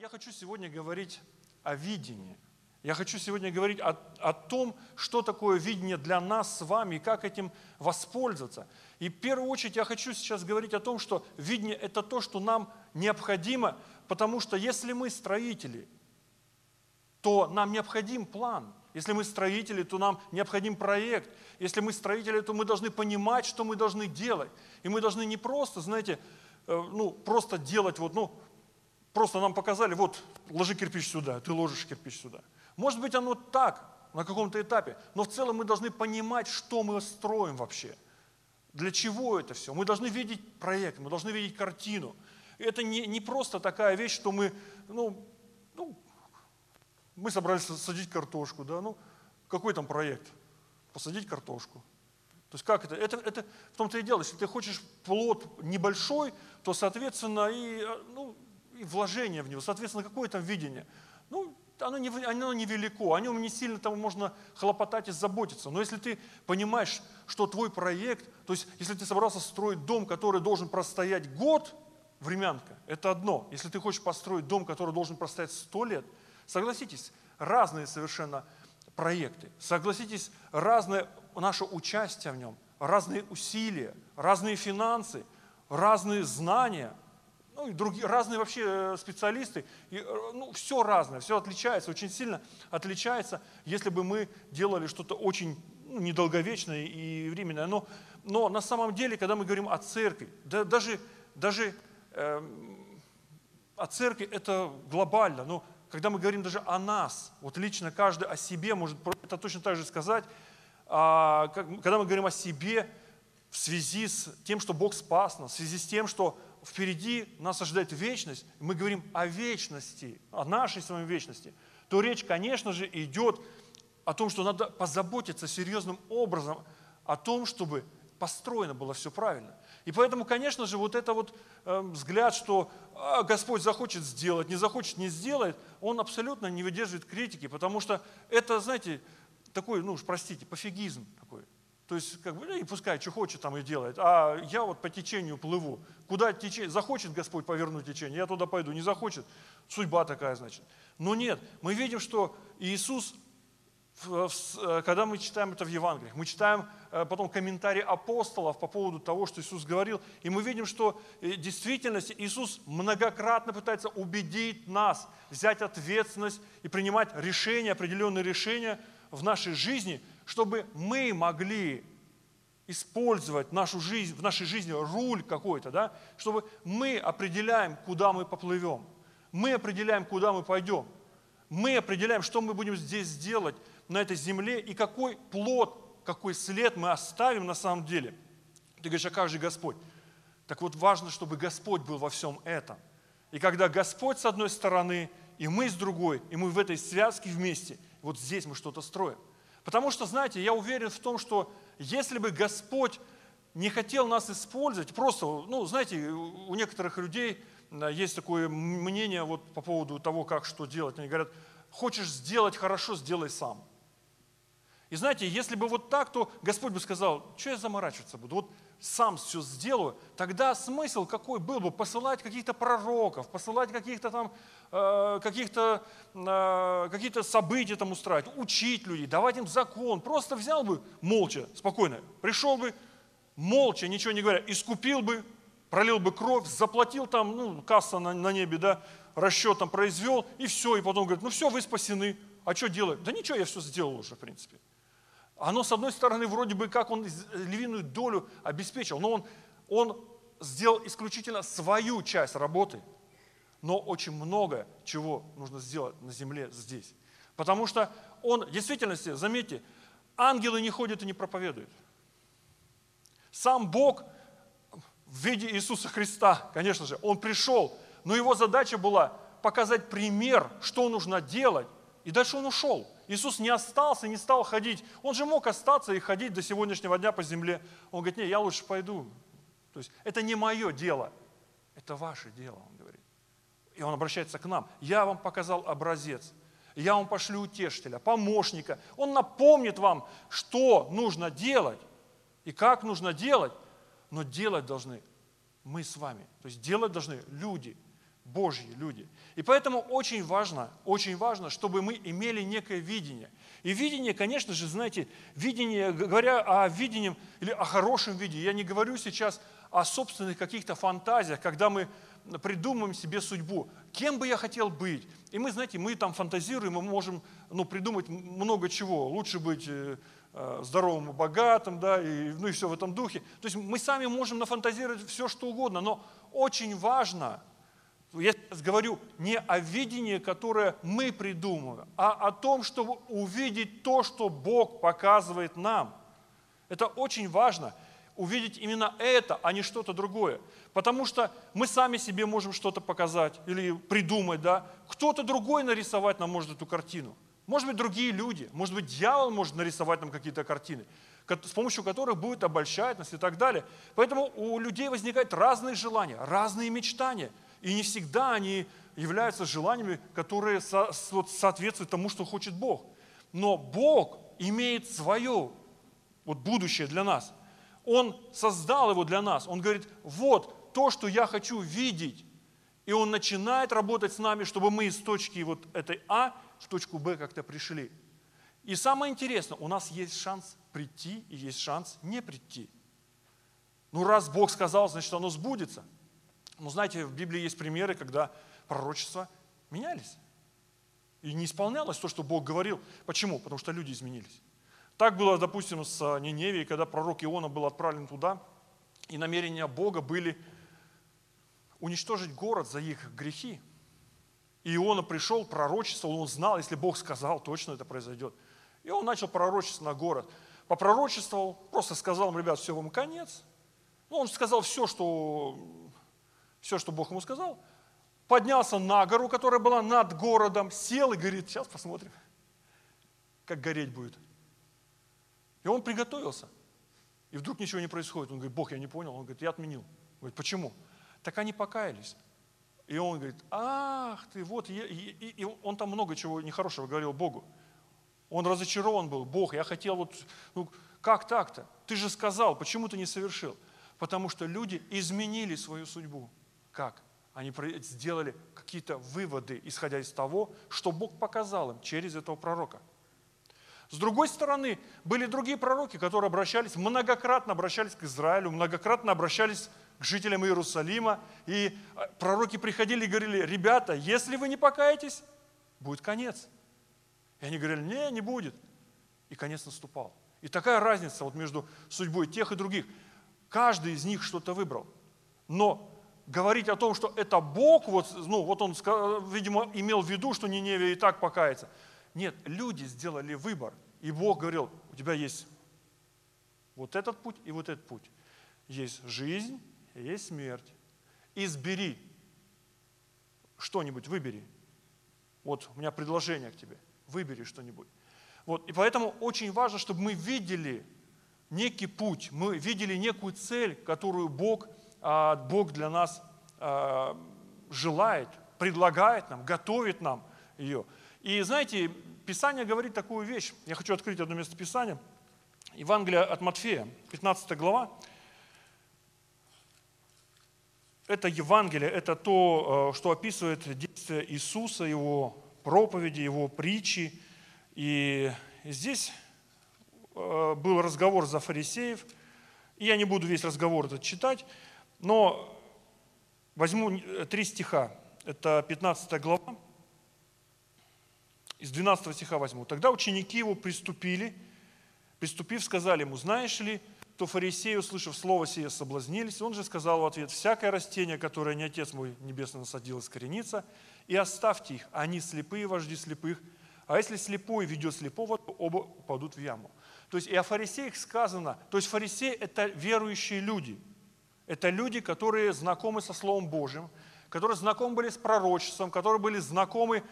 Я хочу сегодня говорить о видении. Я хочу сегодня говорить о, о том, что такое видение для нас с вами и как этим воспользоваться. И в первую очередь я хочу сейчас говорить о том, что видение – это то, что нам необходимо, потому что если мы строители, то нам необходим план. Если мы строители, то нам необходим проект. Если мы строители, то мы должны понимать, что мы должны делать. И мы должны не просто, знаете, э, ну, просто делать вот, ну, Просто нам показали, вот, ложи кирпич сюда, ты ложишь кирпич сюда. Может быть, оно так, на каком-то этапе, но в целом мы должны понимать, что мы строим вообще. Для чего это все? Мы должны видеть проект, мы должны видеть картину. Это не, не просто такая вещь, что мы, ну, ну, мы собрались садить картошку, да, ну, какой там проект? Посадить картошку. То есть как это? Это, это в том-то и дело, если ты хочешь плод небольшой, то, соответственно, и, ну, и вложение в него. Соответственно, какое там видение? Ну, оно, не, оно невелико, о нем не сильно там можно хлопотать и заботиться. Но если ты понимаешь, что твой проект, то есть если ты собрался строить дом, который должен простоять год, времянка, это одно. Если ты хочешь построить дом, который должен простоять сто лет, согласитесь, разные совершенно проекты, согласитесь, разное наше участие в нем, разные усилия, разные финансы, разные знания – ну и другие, разные вообще э, специалисты, и, э, ну, все разное, все отличается, очень сильно отличается, если бы мы делали что-то очень ну, недолговечное и временное. Но, но на самом деле, когда мы говорим о церкви, да, даже, даже э, о церкви это глобально, но когда мы говорим даже о нас, вот лично каждый о себе может это точно так же сказать, а, как, когда мы говорим о себе в связи с тем, что Бог спас нас, в связи с тем, что впереди нас ожидает вечность, мы говорим о вечности, о нашей с вами вечности, то речь, конечно же, идет о том, что надо позаботиться серьезным образом о том, чтобы построено было все правильно. И поэтому, конечно же, вот это вот э, взгляд, что а, Господь захочет сделать, не захочет, не сделает, он абсолютно не выдерживает критики, потому что это, знаете, такой, ну уж простите, пофигизм такой. То есть, как бы, ну, и пускай, что хочет, там и делает. А я вот по течению плыву. Куда течение? Захочет Господь повернуть течение, я туда пойду. Не захочет, судьба такая, значит. Но нет, мы видим, что Иисус, э, когда мы читаем это в Евангелиях, мы читаем э, потом комментарии апостолов по поводу того, что Иисус говорил, и мы видим, что в э, действительности Иисус многократно пытается убедить нас взять ответственность и принимать решения, определенные решения в нашей жизни – чтобы мы могли использовать нашу жизнь, в нашей жизни руль какой-то, да, чтобы мы определяем, куда мы поплывем, мы определяем, куда мы пойдем, мы определяем, что мы будем здесь делать на этой земле и какой плод, какой след мы оставим на самом деле. Ты говоришь, а как же Господь? Так вот важно, чтобы Господь был во всем этом. И когда Господь с одной стороны, и мы с другой, и мы в этой связке вместе, вот здесь мы что-то строим – Потому что, знаете, я уверен в том, что если бы Господь не хотел нас использовать, просто, ну, знаете, у некоторых людей есть такое мнение вот по поводу того, как что делать. Они говорят, хочешь сделать хорошо, сделай сам. И знаете, если бы вот так, то Господь бы сказал, что я заморачиваться буду? Вот сам все сделаю, тогда смысл какой был бы посылать каких-то пророков, посылать каких-то там, э, каких-то, э, какие-то события там устраивать, учить людей, давать им закон. Просто взял бы молча, спокойно, пришел бы молча, ничего не говоря, искупил бы, пролил бы кровь, заплатил там, ну, касса на, на небе, да, расчет там произвел, и все, и потом говорит, ну все, вы спасены. А что делать? Да ничего, я все сделал уже, в принципе. Оно, с одной стороны, вроде бы как он львиную долю обеспечил, но он, он сделал исключительно свою часть работы. Но очень много чего нужно сделать на земле здесь. Потому что он, в действительности, заметьте, ангелы не ходят и не проповедуют. Сам Бог в виде Иисуса Христа, конечно же, Он пришел, но Его задача была показать пример, что нужно делать, и дальше Он ушел. Иисус не остался, не стал ходить. Он же мог остаться и ходить до сегодняшнего дня по земле. Он говорит, не, я лучше пойду. То есть это не мое дело, это ваше дело, он говорит. И он обращается к нам. Я вам показал образец. Я вам пошлю утешителя, помощника. Он напомнит вам, что нужно делать и как нужно делать. Но делать должны мы с вами. То есть делать должны люди. Божьи люди. И поэтому очень важно, очень важно, чтобы мы имели некое видение. И видение, конечно же, знаете, видение, говоря о видении или о хорошем видении, я не говорю сейчас о собственных каких-то фантазиях, когда мы придумаем себе судьбу. Кем бы я хотел быть? И мы, знаете, мы там фантазируем, мы можем ну, придумать много чего. Лучше быть э, э, здоровым и богатым, да, и, ну и все в этом духе. То есть мы сами можем нафантазировать все, что угодно, но очень важно, я сейчас говорю не о видении, которое мы придумываем, а о том, чтобы увидеть то, что Бог показывает нам. Это очень важно увидеть именно это, а не что-то другое. Потому что мы сами себе можем что-то показать или придумать, да. Кто-то другой нарисовать нам может эту картину. Может быть, другие люди, может быть, дьявол может нарисовать нам какие-то картины, с помощью которых будет обольщать нас и так далее. Поэтому у людей возникают разные желания, разные мечтания. И не всегда они являются желаниями, которые соответствуют тому, что хочет Бог. Но Бог имеет свое вот будущее для нас – он создал его для нас. Он говорит, вот то, что я хочу видеть. И Он начинает работать с нами, чтобы мы из точки вот этой А в точку Б как-то пришли. И самое интересное, у нас есть шанс прийти и есть шанс не прийти. Ну, раз Бог сказал, значит, оно сбудется. Но знаете, в Библии есть примеры, когда пророчества менялись. И не исполнялось то, что Бог говорил. Почему? Потому что люди изменились. Так было, допустим, с а, Ниневией, когда пророк Иона был отправлен туда, и намерения Бога были уничтожить город за их грехи. И Иона пришел, пророчествовал, он знал, если Бог сказал, точно это произойдет. И он начал пророчествовать на город. Попророчествовал, просто сказал им, ребят, все, вам конец. Ну, он сказал все, что, все, что Бог ему сказал. Поднялся на гору, которая была над городом, сел и говорит, сейчас посмотрим, как гореть будет. И он приготовился. И вдруг ничего не происходит. Он говорит, Бог, я не понял. Он говорит, я отменил. Он говорит, почему? Так они покаялись. И он говорит, ах ты, вот, и, и, и он там много чего нехорошего говорил Богу. Он разочарован был, Бог, я хотел вот, ну, как так-то? Ты же сказал, почему ты не совершил? Потому что люди изменили свою судьбу. Как? Они сделали какие-то выводы, исходя из того, что Бог показал им через этого пророка – с другой стороны, были другие пророки, которые обращались, многократно обращались к Израилю, многократно обращались к жителям Иерусалима. И а, пророки приходили и говорили, ребята, если вы не покаетесь, будет конец. И они говорили, не, не будет. И конец наступал. И такая разница вот между судьбой тех и других. Каждый из них что-то выбрал. Но говорить о том, что это Бог, вот, ну, вот он, видимо, имел в виду, что Ниневия и так покается – нет, люди сделали выбор. И Бог говорил, у тебя есть вот этот путь и вот этот путь. Есть жизнь, есть смерть. Избери что-нибудь, выбери. Вот у меня предложение к тебе. Выбери что-нибудь. Вот, и поэтому очень важно, чтобы мы видели некий путь, мы видели некую цель, которую Бог, Бог для нас а, желает, предлагает нам, готовит нам ее. И знаете, Писание говорит такую вещь. Я хочу открыть одно место Писания. Евангелие от Матфея, 15 глава. Это Евангелие, это то, э, что описывает действие Иисуса, Его проповеди, Его притчи. И здесь был разговор за фарисеев. И я не буду весь разговор этот читать, но возьму э, три стиха. Это 15 глава, из 12 стиха возьму. Тогда ученики его приступили, приступив, сказали ему, знаешь ли, то фарисеи, услышав слово сие, соблазнились. Он же сказал в ответ, всякое растение, которое не Отец мой Небесный насадил, искоренится, и оставьте их, они слепые вожди слепых, а если слепой ведет слепого, то оба упадут в яму. То есть и о фарисеях сказано, то есть фарисеи – это верующие люди. Это люди, которые знакомы со Словом Божьим, которые знакомы были с пророчеством, которые были знакомы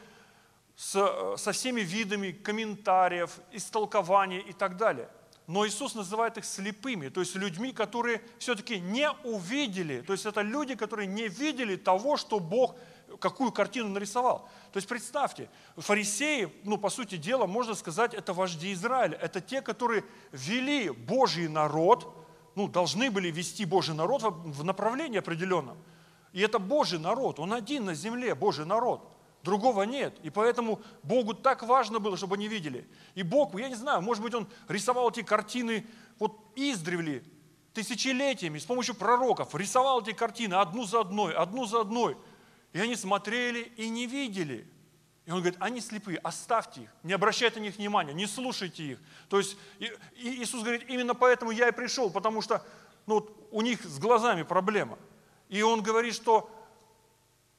с, со всеми видами комментариев, истолкований и так далее. Но Иисус называет их слепыми, то есть людьми, которые все-таки не увидели, то есть это люди, которые не видели того, что Бог, какую картину нарисовал. То есть представьте, фарисеи, ну по сути дела, можно сказать, это вожди Израиля, это те, которые вели Божий народ, ну должны были вести Божий народ в направлении определенном. И это Божий народ, он один на земле, Божий народ. Другого нет. И поэтому Богу так важно было, чтобы они видели. И Бог, я не знаю, может быть, Он рисовал эти картины вот издревле, тысячелетиями, с помощью пророков, рисовал эти картины одну за одной, одну за одной. И они смотрели и не видели. И он говорит, они слепые, оставьте их, не обращайте на них внимания, не слушайте их. То есть и, и Иисус говорит, именно поэтому я и пришел, потому что ну, у них с глазами проблема. И он говорит, что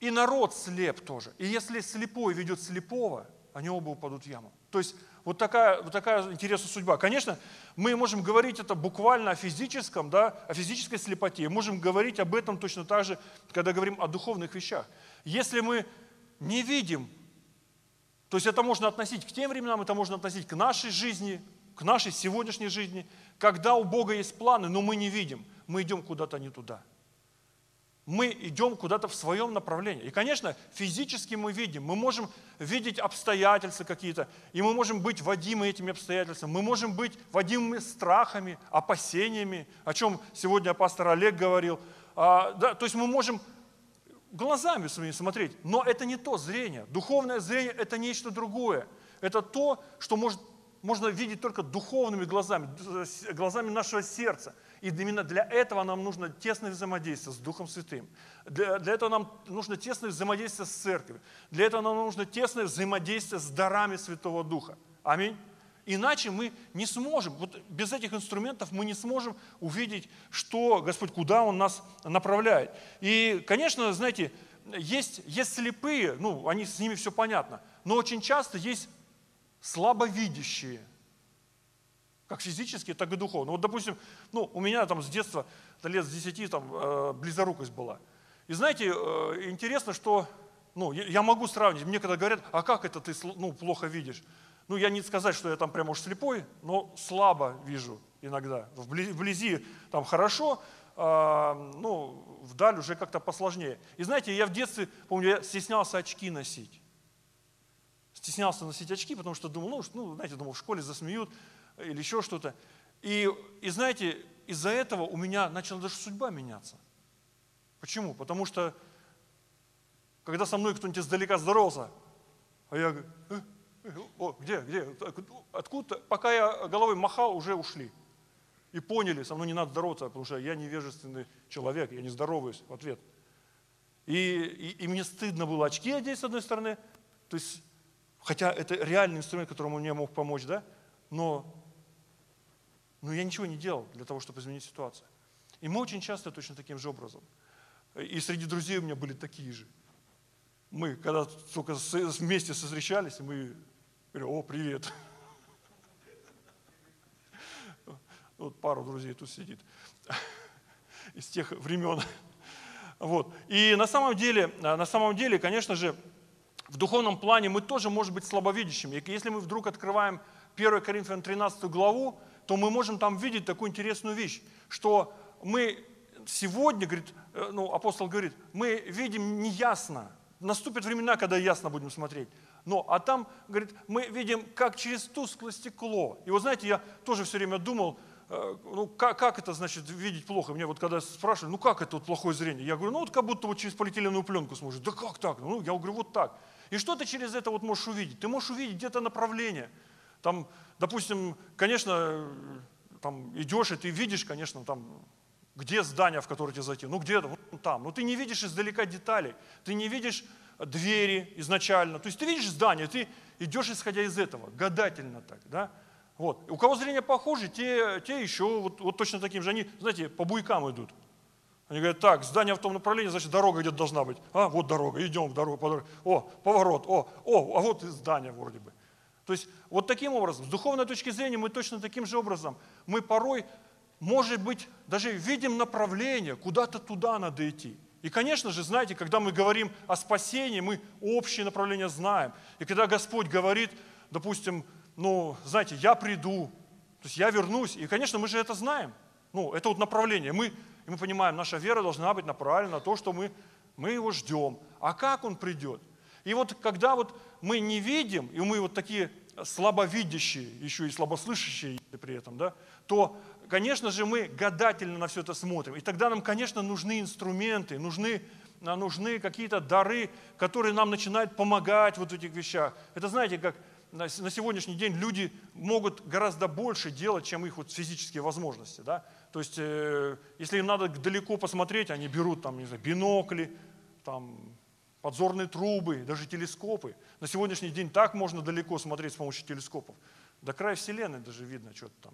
и народ слеп тоже. И если слепой ведет слепого, они оба упадут в яму. То есть вот такая, вот такая интересная судьба. Конечно, мы можем говорить это буквально о физическом, да, о физической слепоте. Можем говорить об этом точно так же, когда говорим о духовных вещах. Если мы не видим, то есть это можно относить к тем временам, это можно относить к нашей жизни, к нашей сегодняшней жизни, когда у Бога есть планы, но мы не видим, мы идем куда-то не туда мы идем куда-то в своем направлении. И, конечно, физически мы видим, мы можем видеть обстоятельства какие-то, и мы можем быть водимы этими обстоятельствами, мы можем быть водимы страхами, опасениями, о чем сегодня пастор Олег говорил. А, да, то есть мы можем глазами своими смотреть, но это не то зрение. Духовное зрение – это нечто другое. Это то, что может, можно видеть только духовными глазами, глазами нашего сердца – и именно для этого нам нужно тесное взаимодействие с Духом Святым. Для, для этого нам нужно тесное взаимодействие с Церковью. Для этого нам нужно тесное взаимодействие с дарами Святого Духа. Аминь. Иначе мы не сможем, вот без этих инструментов мы не сможем увидеть, что Господь, куда Он нас направляет. И, конечно, знаете, есть, есть слепые, ну, они, с ними все понятно, но очень часто есть слабовидящие, как физически, так и духовно. Вот, допустим, ну, у меня там с детства, лет с 10, там, э, близорукость была. И знаете, э, интересно, что, ну, я могу сравнить, мне когда говорят, а как это ты, ну, плохо видишь? Ну, я не сказать, что я там прямо уж слепой, но слабо вижу иногда. Вблизи, вблизи там хорошо, а, ну, вдаль уже как-то посложнее. И знаете, я в детстве, помню, я стеснялся очки носить. Стеснялся носить очки, потому что думал, ну, ну знаете, думал, в школе засмеют или еще что-то. И, и знаете, из-за этого у меня начала даже судьба меняться. Почему? Потому что, когда со мной кто-нибудь издалека здоровался, а я говорю, э, о, где, где, откуда Пока я головой махал, уже ушли. И поняли, со мной не надо здороваться, потому что я невежественный человек, я не здороваюсь в ответ. И, и, и мне стыдно было очки одеть, с одной стороны, то есть, хотя это реальный инструмент, которому мне мог помочь, да, но но я ничего не делал для того, чтобы изменить ситуацию. И мы очень часто точно таким же образом. И среди друзей у меня были такие же. Мы, когда только вместе встречались, мы говорим, о, привет. Вот пару друзей тут сидит из тех времен. Вот. И на самом деле, на самом деле, конечно же, в духовном плане мы тоже можем быть слабовидящими. Если мы вдруг открываем 1 Коринфянам 13 главу, то мы можем там видеть такую интересную вещь, что мы сегодня, говорит, э, ну, апостол говорит, мы видим неясно. Наступят времена, когда ясно будем смотреть. Но, а там, говорит, мы видим как через тусклое стекло. И вот знаете, я тоже все время думал, э, ну как, как это значит видеть плохо? Мне вот когда спрашивали, ну как это вот плохое зрение? Я говорю, ну вот как будто вот через полиэтиленовую пленку сможешь. Да как так? Ну я говорю, вот так. И что ты через это вот можешь увидеть? Ты можешь увидеть где-то направление. Там, допустим, конечно, там идешь, и ты видишь, конечно, там, где здание, в которое тебе зайти, ну где-то, вот там. Но ты не видишь издалека деталей, ты не видишь двери изначально. То есть ты видишь здание, ты идешь исходя из этого, гадательно так, да? Вот. У кого зрение похоже, те, те еще вот, вот точно таким же. Они, знаете, по буйкам идут. Они говорят, так, здание в том направлении, значит, дорога где-то должна быть. А, вот дорога, идем в дорогу, по дороге. О, поворот, о, о, а вот и здание вроде бы. То есть вот таким образом, с духовной точки зрения мы точно таким же образом, мы порой, может быть, даже видим направление, куда-то туда надо идти. И, конечно же, знаете, когда мы говорим о спасении, мы общее направление знаем. И когда Господь говорит, допустим, ну, знаете, я приду, то есть я вернусь, и, конечно, мы же это знаем. Ну, это вот направление. Мы, и мы понимаем, наша вера должна быть направлена на то, что мы, мы его ждем. А как он придет? И вот когда вот мы не видим, и мы вот такие слабовидящие, еще и слабослышащие при этом, да, то, конечно же, мы гадательно на все это смотрим. И тогда нам, конечно, нужны инструменты, нужны а, нужны какие-то дары, которые нам начинают помогать вот в этих вещах. Это знаете, как на сегодняшний день люди могут гораздо больше делать, чем их вот физические возможности. Да? То есть, э, если им надо далеко посмотреть, они берут там, не знаю, бинокли, там, подзорные трубы, даже телескопы. На сегодняшний день так можно далеко смотреть с помощью телескопов. До края Вселенной даже видно что-то там.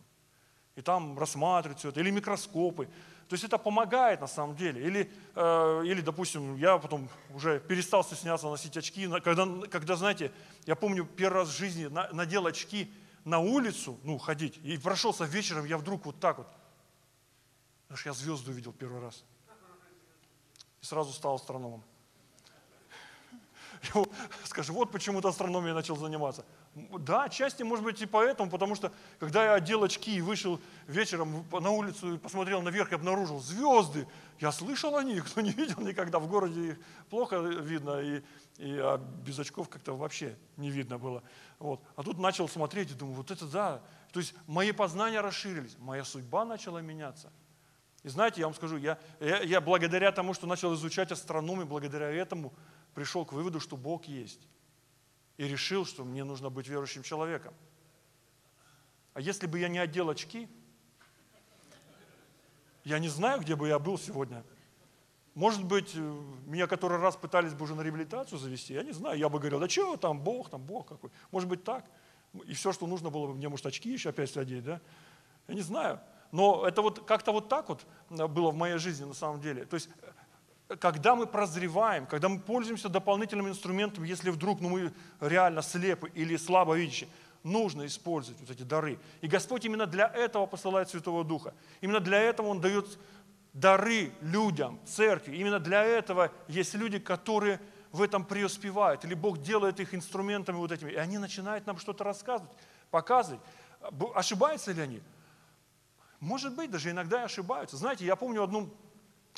И там рассматривать все это. Или микроскопы. То есть это помогает на самом деле. Или, э, или допустим, я потом уже перестал стесняться носить очки. Когда, когда знаете, я помню первый раз в жизни надел очки на улицу, ну, ходить, и прошелся вечером, я вдруг вот так вот. Знаешь, я звезду увидел первый раз. И сразу стал астрономом. Скажи, вот почему-то астрономией начал заниматься. Да, отчасти, может быть, и поэтому, потому что, когда я одел очки и вышел вечером на улицу и посмотрел наверх и обнаружил звезды, я слышал о них, но не видел никогда. В городе их плохо видно, и, и а без очков как-то вообще не видно было. Вот. А тут начал смотреть и думаю, вот это да. То есть мои познания расширились, моя судьба начала меняться. И знаете, я вам скажу, я, я, я благодаря тому, что начал изучать астрономию, благодаря этому пришел к выводу, что Бог есть. И решил, что мне нужно быть верующим человеком. А если бы я не одел очки, я не знаю, где бы я был сегодня. Может быть, э, меня который раз пытались бы уже на реабилитацию завести, я не знаю. Я бы говорил, да что там, Бог, там Бог какой. Может быть так. И все, что нужно было бы мне, может, очки еще опять одеть, да? Я не знаю. Но это вот как-то вот так вот э, было в моей жизни на самом деле. То есть когда мы прозреваем, когда мы пользуемся дополнительным инструментом, если вдруг ну, мы реально слепы или слабо видящие, нужно использовать вот эти дары. И Господь именно для этого посылает Святого Духа. Именно для этого Он дает дары людям, церкви. Именно для этого есть люди, которые в этом преуспевают. Или Бог делает их инструментами вот этими. И они начинают нам что-то рассказывать, показывать. Ошибаются ли они? Может быть, даже иногда и ошибаются. Знаете, я помню одну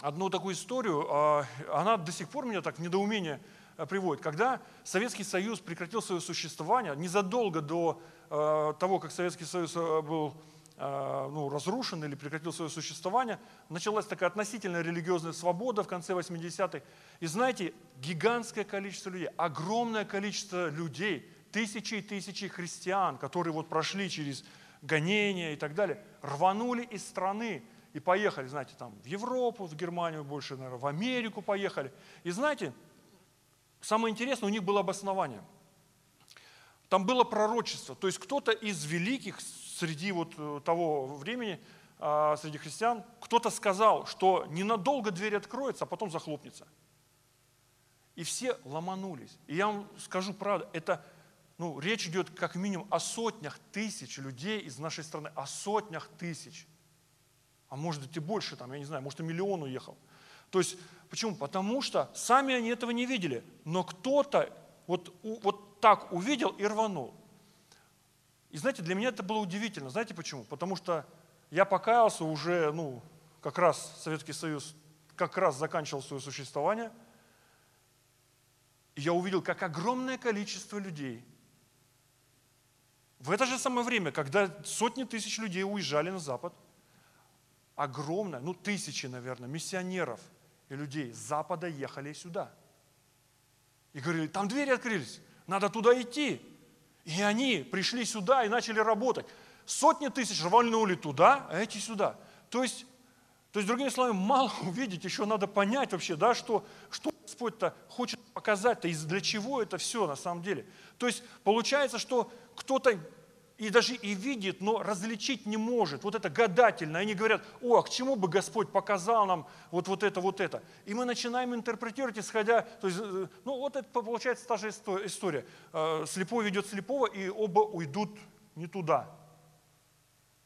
одну такую историю, а, она до сих пор меня так в недоумение э, приводит. Когда Советский Союз прекратил свое существование, незадолго до э, того, как Советский Союз э, был ну, разрушен или прекратил свое существование, началась такая относительная религиозная свобода в конце 80-х. И знаете, гигантское количество людей, огромное количество людей, тысячи и тысячи христиан, которые вот прошли через гонения и так далее, рванули из страны, и поехали, знаете, там в Европу, в Германию больше, наверное, в Америку поехали. И знаете, самое интересное, у них было обоснование. Там было пророчество, то есть кто-то из великих среди вот э, того времени, а, среди христиан, кто-то сказал, что ненадолго дверь откроется, а потом захлопнется. И все ломанулись. И я вам скажу правду, это, ну, речь идет как минимум о сотнях тысяч людей из нашей страны, о сотнях тысяч – а может быть и больше, там, я не знаю, может и миллион уехал. То есть, почему? Потому что сами они этого не видели, но кто-то вот, вот так увидел и рванул. И знаете, для меня это было удивительно. Знаете почему? Потому что я покаялся уже, ну, как раз Советский Союз как раз заканчивал свое существование. И я увидел, как огромное количество людей в это же самое время, когда сотни тысяч людей уезжали на Запад – огромное, ну тысячи, наверное, миссионеров и людей с Запада ехали сюда. И говорили, там двери открылись, надо туда идти. И они пришли сюда и начали работать. Сотни тысяч рванули туда, а эти сюда. То есть, то есть другими словами, мало увидеть, еще надо понять вообще, да, что, что Господь-то хочет показать-то, и для чего это все на самом деле. То есть получается, что кто-то и даже и видит, но различить не может. Вот это гадательно. Они говорят, о, а к чему бы Господь показал нам вот, вот это, вот это. И мы начинаем интерпретировать, исходя, то есть, э, ну вот это получается та же история. Э, слепой ведет слепого, и оба уйдут не туда.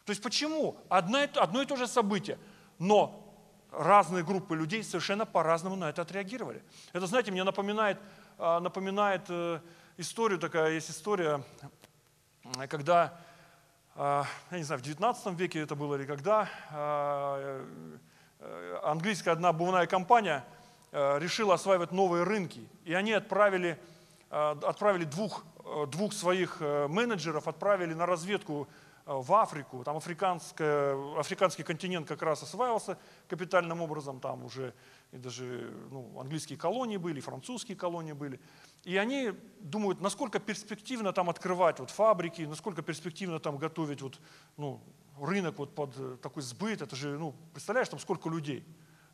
То есть почему? Одно, одно и то же событие, но разные группы людей совершенно по-разному на это отреагировали. Это, знаете, мне напоминает, э, напоминает историю, такая есть история когда, а, я не знаю, в 19 веке это было или когда, э, английская одна обувная компания э, решила осваивать новые рынки. И они отправили, э, отправили двух, двух своих менеджеров, отправили на разведку в Африку, там африканский континент как раз осваивался капитальным образом, там уже и даже ну, английские колонии были, французские колонии были. И они думают, насколько перспективно там открывать вот фабрики, насколько перспективно там готовить вот, ну, рынок вот под э, такой сбыт. Это же, ну, представляешь, там сколько людей.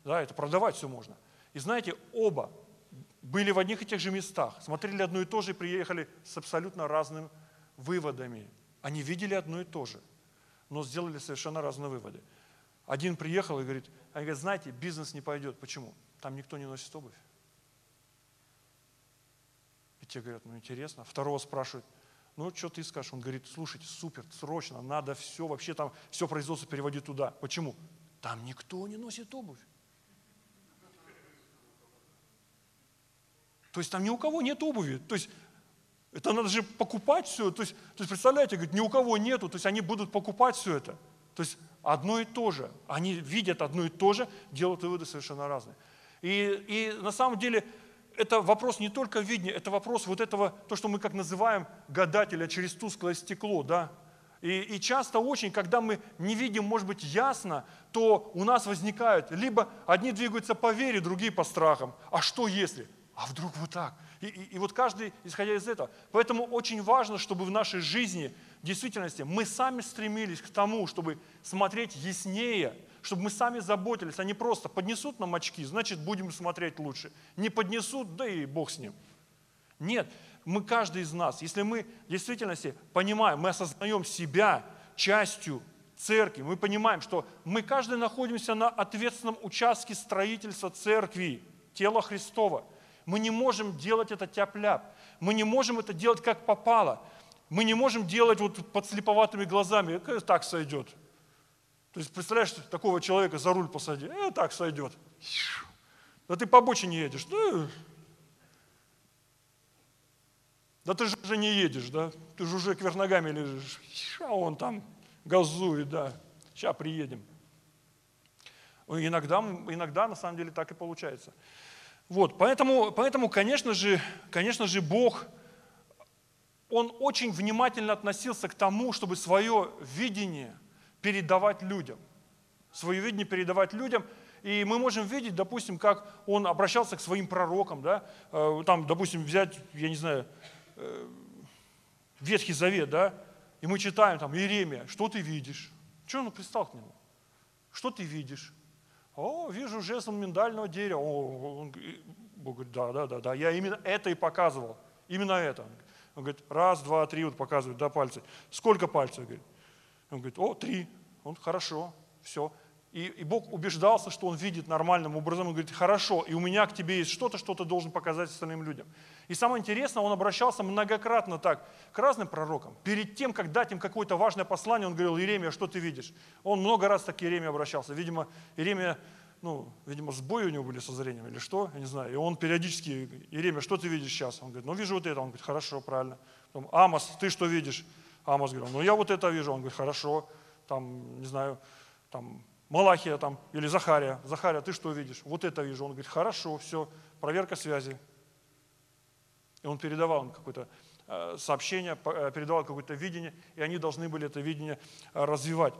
Да, это продавать все можно. И знаете, оба были в одних и тех же местах, смотрели одно и то же и приехали с абсолютно разными выводами. Они видели одно и то же, но сделали совершенно разные выводы. Один приехал и говорит, они говорят, знаете, бизнес не пойдет. Почему? Там никто не носит обувь. И те говорят, ну интересно. Второго спрашивают, ну что ты скажешь? Он говорит, слушайте, супер, срочно, надо все, вообще там все производство переводить туда. Почему? Там никто не носит обувь. То есть там ни у кого нет обуви. То есть это надо же покупать все. То есть, то есть представляете, говорит, ни у кого нету, то есть они будут покупать все это. То есть одно и то же. Они видят одно и то же, делают выводы совершенно разные. И, и на самом деле это вопрос не только видения, это вопрос вот этого, то, что мы как называем гадателя через тусклое стекло, да. И, и часто очень, когда мы не видим, может быть, ясно, то у нас возникают, либо одни двигаются по вере, другие по страхам. А что если? А вдруг вот так? И, и, и вот каждый, исходя из этого. Поэтому очень важно, чтобы в нашей жизни, в действительности, мы сами стремились к тому, чтобы смотреть яснее, чтобы мы сами заботились, а не просто поднесут нам очки, значит, будем смотреть лучше. Не поднесут, да и Бог с ним. Нет, мы, каждый из нас, если мы в действительности понимаем, мы осознаем себя частью церкви, мы понимаем, что мы каждый находимся на ответственном участке строительства церкви, тела Христова – мы не можем делать это тяп-ляп. Мы не можем это делать как попало. Мы не можем делать вот под слеповатыми глазами, э, так сойдет. То есть, представляешь, такого человека за руль посади, э, так сойдет. Да ты по обочине едешь. Да, да ты же уже не едешь, да? Ты же уже кверх ногами лежишь. А он там газует, да. Сейчас приедем. Иногда, иногда на самом деле так и получается. Вот, поэтому, поэтому конечно, же, конечно же, Бог, Он очень внимательно относился к тому, чтобы свое видение передавать людям. Свое видение передавать людям. И мы можем видеть, допустим, как Он обращался к своим пророкам. Да? Э, там, допустим, взять, я не знаю, э, Ветхий Завет, да? и мы читаем там, Иеремия, что ты видишь? Что он пристал к нему? Что ты видишь? О, вижу жезл миндального дерева. О, он, Бог говорит, да, да, да, да, я именно это и показывал. Именно это. Он говорит, раз, два, три, вот показывает, да, пальцы. Сколько пальцев? Он говорит, о, три. Он, хорошо, все. И, и Бог убеждался, что он видит нормальным образом. Он говорит, хорошо, и у меня к тебе есть что-то, что ты должен показать остальным людям. И самое интересное, он обращался многократно так к разным пророкам. Перед тем, как дать им какое-то важное послание, он говорил, Иеремия, что ты видишь? Он много раз так к Иеремии обращался. Видимо, Иеремия, ну, видимо, сбои у него были со зрением или что, я не знаю. И он периодически, Иеремия, что ты видишь сейчас? Он говорит, ну, вижу вот это. Он говорит, хорошо, правильно. Потом, Амос, ты что видишь? Амос говорит, ну, я вот это вижу. Он говорит, хорошо. Там, не знаю, там, Малахия там, или Захария. Захария, ты что видишь? Вот это вижу. Он говорит, хорошо, все, проверка связи. И он передавал им какое-то э, сообщение, э, передавал какое-то видение, и они должны были это видение э, развивать.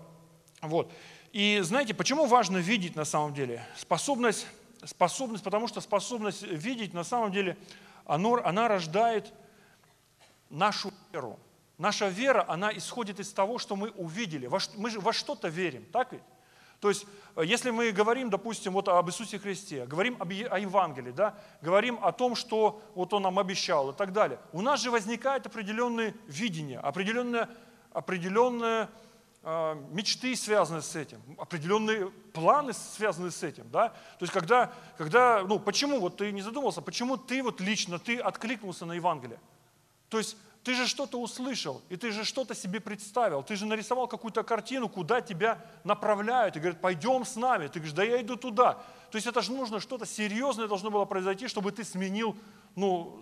Вот. И знаете, почему важно видеть на самом деле? Способность, способность потому что способность видеть на самом деле, оно, она рождает нашу веру. Наша вера, она исходит из того, что мы увидели. Мы же во что-то верим, так ведь? То есть, э, если мы говорим, допустим, вот об Иисусе Христе, говорим о Евангелии, да, говорим о том, что вот Он нам обещал и так далее, у нас же возникает определенное видение, определенные, определенные э, мечты, связанные с этим, определенные планы, связанные с этим. Да? То есть, когда, когда, ну, почему, вот ты не задумался, почему ты вот лично, ты откликнулся на Евангелие? То есть, ты же что-то услышал, и ты же что-то себе представил, ты же нарисовал какую-то картину, куда тебя направляют, и говорят, пойдем с нами. Ты говоришь, да я иду туда. То есть это же нужно что-то серьезное должно было произойти, чтобы ты сменил ну,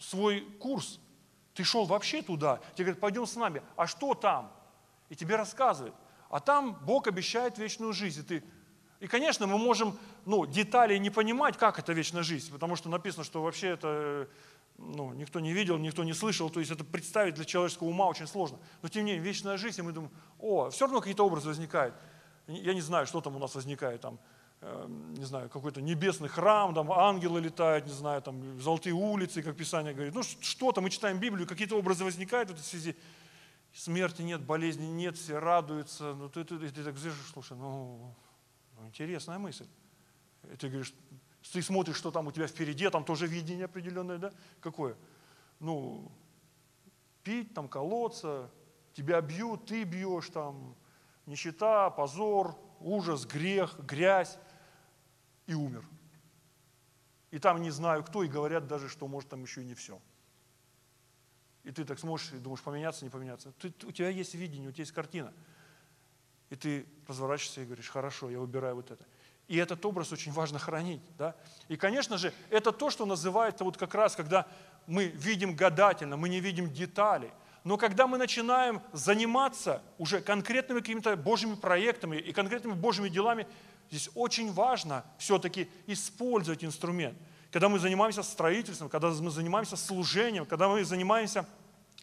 свой курс. Ты шел вообще туда. Тебе говорят, пойдем с нами. А что там? И тебе рассказывают. А там Бог обещает вечную жизнь. И, ты... и конечно, мы можем ну, детали не понимать, как это вечная жизнь, потому что написано, что вообще это ну, никто не видел, никто не слышал, то есть это представить для человеческого ума очень сложно. Но тем не менее, вечная жизнь, и мы думаем, о, все равно какие-то образы возникают. Я не знаю, что там у нас возникает, там, э, не знаю, какой-то небесный храм, там ангелы летают, не знаю, там золотые улицы, как Писание говорит. Ну что-то, мы читаем Библию, какие-то образы возникают в этой связи. Смерти нет, болезни нет, все радуются. Ну ты, ты, ты, ты так слушай, ну, ну интересная мысль. И ты говоришь, ты смотришь, что там у тебя впереди, а там тоже видение определенное, да? Какое? Ну, пить, там, колоться, тебя бьют, ты бьешь, там, нищета, позор, ужас, грех, грязь, и умер. И там не знаю кто, и говорят даже, что может там еще и не все. И ты так смотришь и думаешь, поменяться, не поменяться. Ты, у тебя есть видение, у тебя есть картина. И ты разворачиваешься и говоришь, хорошо, я выбираю вот это. И этот образ очень важно хранить. Да? И, конечно же, это то, что называется вот как раз, когда мы видим гадательно, мы не видим деталей. Но когда мы начинаем заниматься уже конкретными какими-то Божьими проектами и конкретными Божьими делами, здесь очень важно все-таки использовать инструмент. Когда мы занимаемся строительством, когда мы занимаемся служением, когда мы занимаемся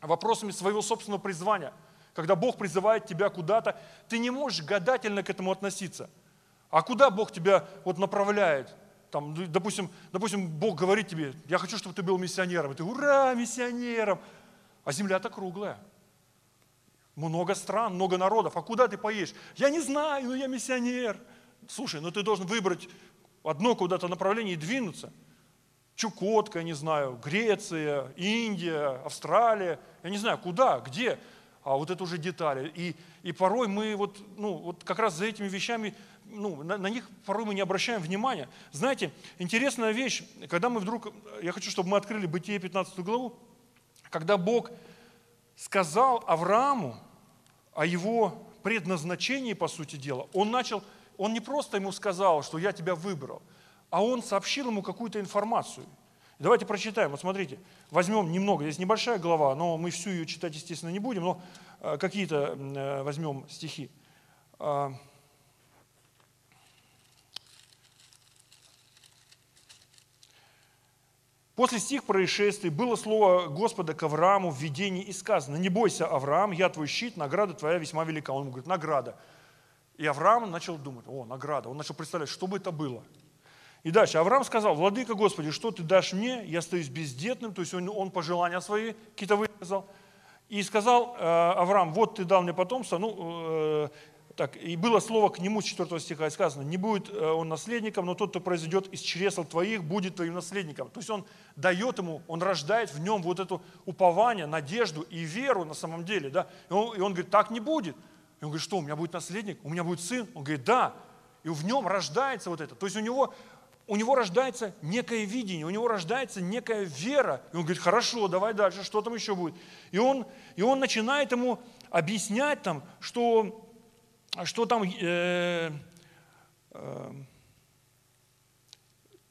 вопросами своего собственного призвания, когда Бог призывает тебя куда-то, ты не можешь гадательно к этому относиться – а куда Бог тебя вот направляет? Там, ну, допустим, допустим, Бог говорит тебе, я хочу, чтобы ты был миссионером. И ты, ура, миссионером. А земля-то круглая. Много стран, много народов. А куда ты поедешь? Я не знаю, но я миссионер. Слушай, ну ты должен выбрать одно куда-то направление и двинуться. Чукотка, я не знаю, Греция, Индия, Австралия. Я не знаю, куда, где. А вот это уже детали. И, и порой мы вот, ну, вот как раз за этими вещами ну, на, на них порой мы не обращаем внимания. Знаете, интересная вещь, когда мы вдруг, я хочу, чтобы мы открыли Бытие 15 главу, когда Бог сказал Аврааму о его предназначении, по сути дела, он начал, он не просто ему сказал, что я тебя выбрал, а он сообщил ему какую-то информацию. Давайте прочитаем. Вот смотрите, возьмем немного, здесь небольшая глава, но мы всю ее читать, естественно, не будем, но э, какие-то э, возьмем стихи. После сих происшествий было слово Господа к Аврааму в видении и сказано, не бойся, Авраам, я твой щит, награда твоя весьма велика. Он говорит, награда. И Авраам начал думать, о, награда. Он начал представлять, что бы это было. И дальше Авраам сказал, владыка Господи, что ты дашь мне? Я остаюсь бездетным, то есть он, он пожелания свои какие-то высказал. И сказал э, Авраам, вот ты дал мне потомство, ну, э, так, и было слово к нему, с 4 стиха сказано, не будет э, он наследником, но тот, кто произойдет из чресл твоих, будет твоим наследником. То есть он дает ему, он рождает в нем вот это упование, надежду и веру на самом деле. Да? И, он, и он говорит, так не будет. И он говорит, что, у меня будет наследник, у меня будет сын? Он говорит, да. И в нем рождается вот это. То есть у него, у него рождается некое видение, у него рождается некая вера. И он говорит, хорошо, давай дальше, что там еще будет? И он, и он начинает ему объяснять там, что что там, э, э,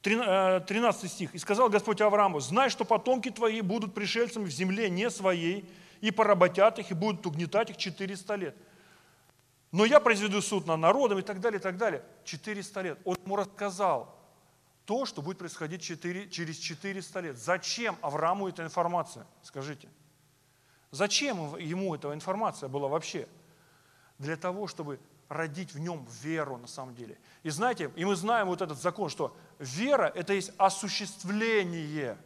13 э, стих. «И сказал Господь Аврааму, знай, что потомки твои будут пришельцами в земле не своей, и поработят их, и будут угнетать их 400 лет. Но я произведу суд над народом» и так далее, и так далее. 400 лет. Он ему рассказал то, что будет происходить 4, через 400 лет. Зачем Аврааму эта информация? Скажите. Зачем ему эта информация была вообще? Для того, чтобы родить в нем веру на самом деле. И знаете, и мы знаем вот этот закон, что вера – это есть осуществление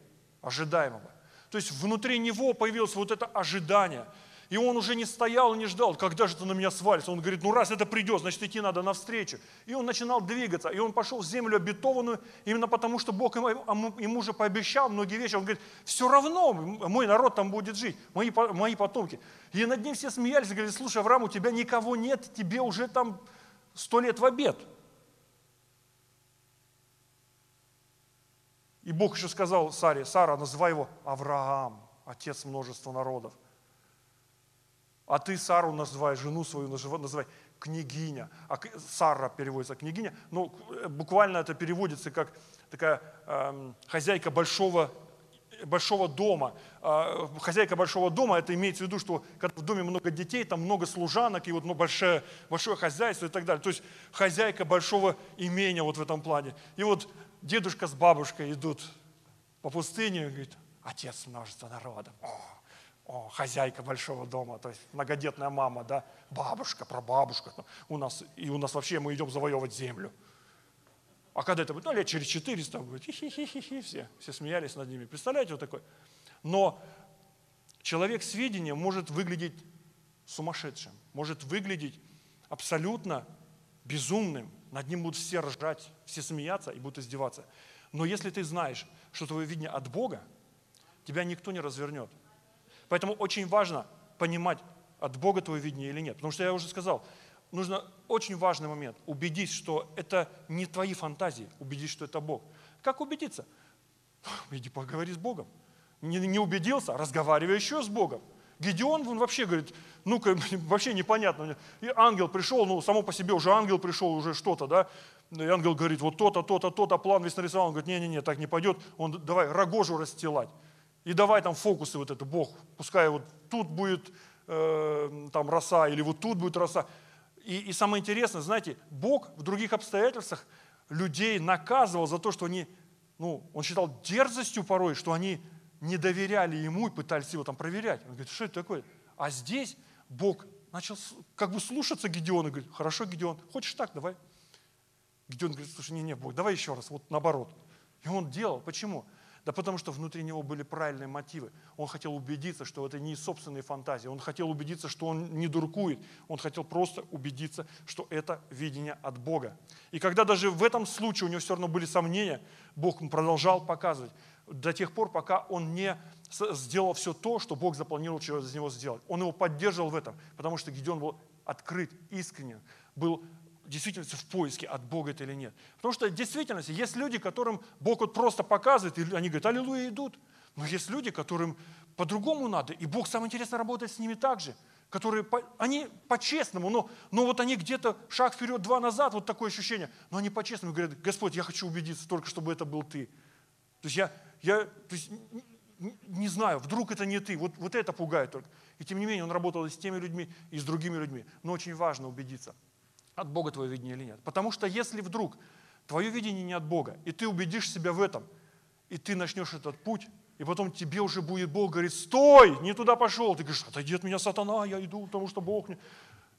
ожидаемого. То есть внутри него появилось вот это ожидание – и он уже не стоял не ждал, когда же это на меня свалится. Он говорит, ну раз это придет, значит идти надо навстречу. И он начинал двигаться, и он пошел в землю обетованную, именно потому что Бог ему, ему уже пообещал многие вещи. Он говорит, все равно мой народ там будет жить, мои, мои потомки. И над ним все смеялись говорили, слушай, Авраам, у тебя никого нет, тебе уже там сто лет в обед. И Бог еще сказал Саре, Сара, называй его Авраам, отец множества народов. А ты Сару называй, жену свою называй княгиня. А Сара переводится княгиня. Ну, буквально это переводится как такая э, хозяйка большого большого дома. А, хозяйка большого дома, это имеется в виду, что когда в доме много детей, там много служанок, и вот ну, большое, большое хозяйство и так далее. То есть хозяйка большого имения вот в этом плане. И вот дедушка с бабушкой идут по пустыне, говорит, отец множества народов. О, о, хозяйка большого дома, то есть многодетная мама, да, бабушка, прабабушка. У нас, и у нас вообще мы идем завоевывать землю. А когда это будет? Ну, лет через 400 будет. Хи-хи-хи-хи, все. Все смеялись над ними. Представляете, вот такой. Но человек с видением может выглядеть сумасшедшим, может выглядеть абсолютно безумным. Над ним будут все ржать, все смеяться и будут издеваться. Но если ты знаешь, что твое видение от Бога, тебя никто не развернет. Поэтому очень важно понимать, от Бога твое видение или нет. Потому что я уже сказал, нужно очень важный момент. Убедись, что это не твои фантазии. Убедись, что это Бог. Как убедиться? Иди поговори с Богом. Не, не убедился, разговаривай еще с Богом. Гедеон, он вообще говорит, ну-ка, вообще непонятно. И ангел пришел, ну, само по себе уже ангел пришел, уже что-то, да. И ангел говорит, вот то-то, то-то, то-то, план весь нарисовал. Он говорит, не-не-не, так не пойдет. Он, давай рогожу расстилать. И давай там фокусы вот это, Бог, пускай вот тут будет э, там роса, или вот тут будет роса. И, и самое интересное, знаете, Бог в других обстоятельствах людей наказывал за то, что они, ну, он считал дерзостью порой, что они не доверяли ему и пытались его там проверять. Он говорит, что это такое? А здесь Бог начал как бы слушаться Гедеона, говорит, хорошо, Гедеон, хочешь так, давай. Гедеон говорит, слушай, не, не, Бог, давай еще раз, вот наоборот. И он делал. Почему? Да потому что внутри него были правильные мотивы. Он хотел убедиться, что это не собственные фантазии. Он хотел убедиться, что он не дуркует. Он хотел просто убедиться, что это видение от Бога. И когда даже в этом случае у него все равно были сомнения, Бог продолжал показывать до тех пор, пока он не сделал все то, что Бог запланировал через него сделать. Он его поддерживал в этом, потому что Гедеон был открыт, искренен, был действительно в поиске, от Бога это или нет. Потому что в действительности есть люди, которым Бог вот просто показывает, и они говорят, аллилуйя, идут. Но есть люди, которым по-другому надо, и Бог, самое интересное, работает с ними так же, которые, они по-честному, но, но вот они где-то шаг вперед, два назад, вот такое ощущение, но они по-честному говорят, Господь, я хочу убедиться только, чтобы это был Ты. То есть я, я то есть, не знаю, вдруг это не ты, вот, вот это пугает только. И тем не менее он работал и с теми людьми, и с другими людьми. Но очень важно убедиться, от Бога твое видение или нет. Потому что если вдруг твое видение не от Бога, и ты убедишь себя в этом, и ты начнешь этот путь, и потом тебе уже будет Бог говорит, стой, не туда пошел. Ты говоришь, отойди от меня, сатана, я иду, потому что Бог мне.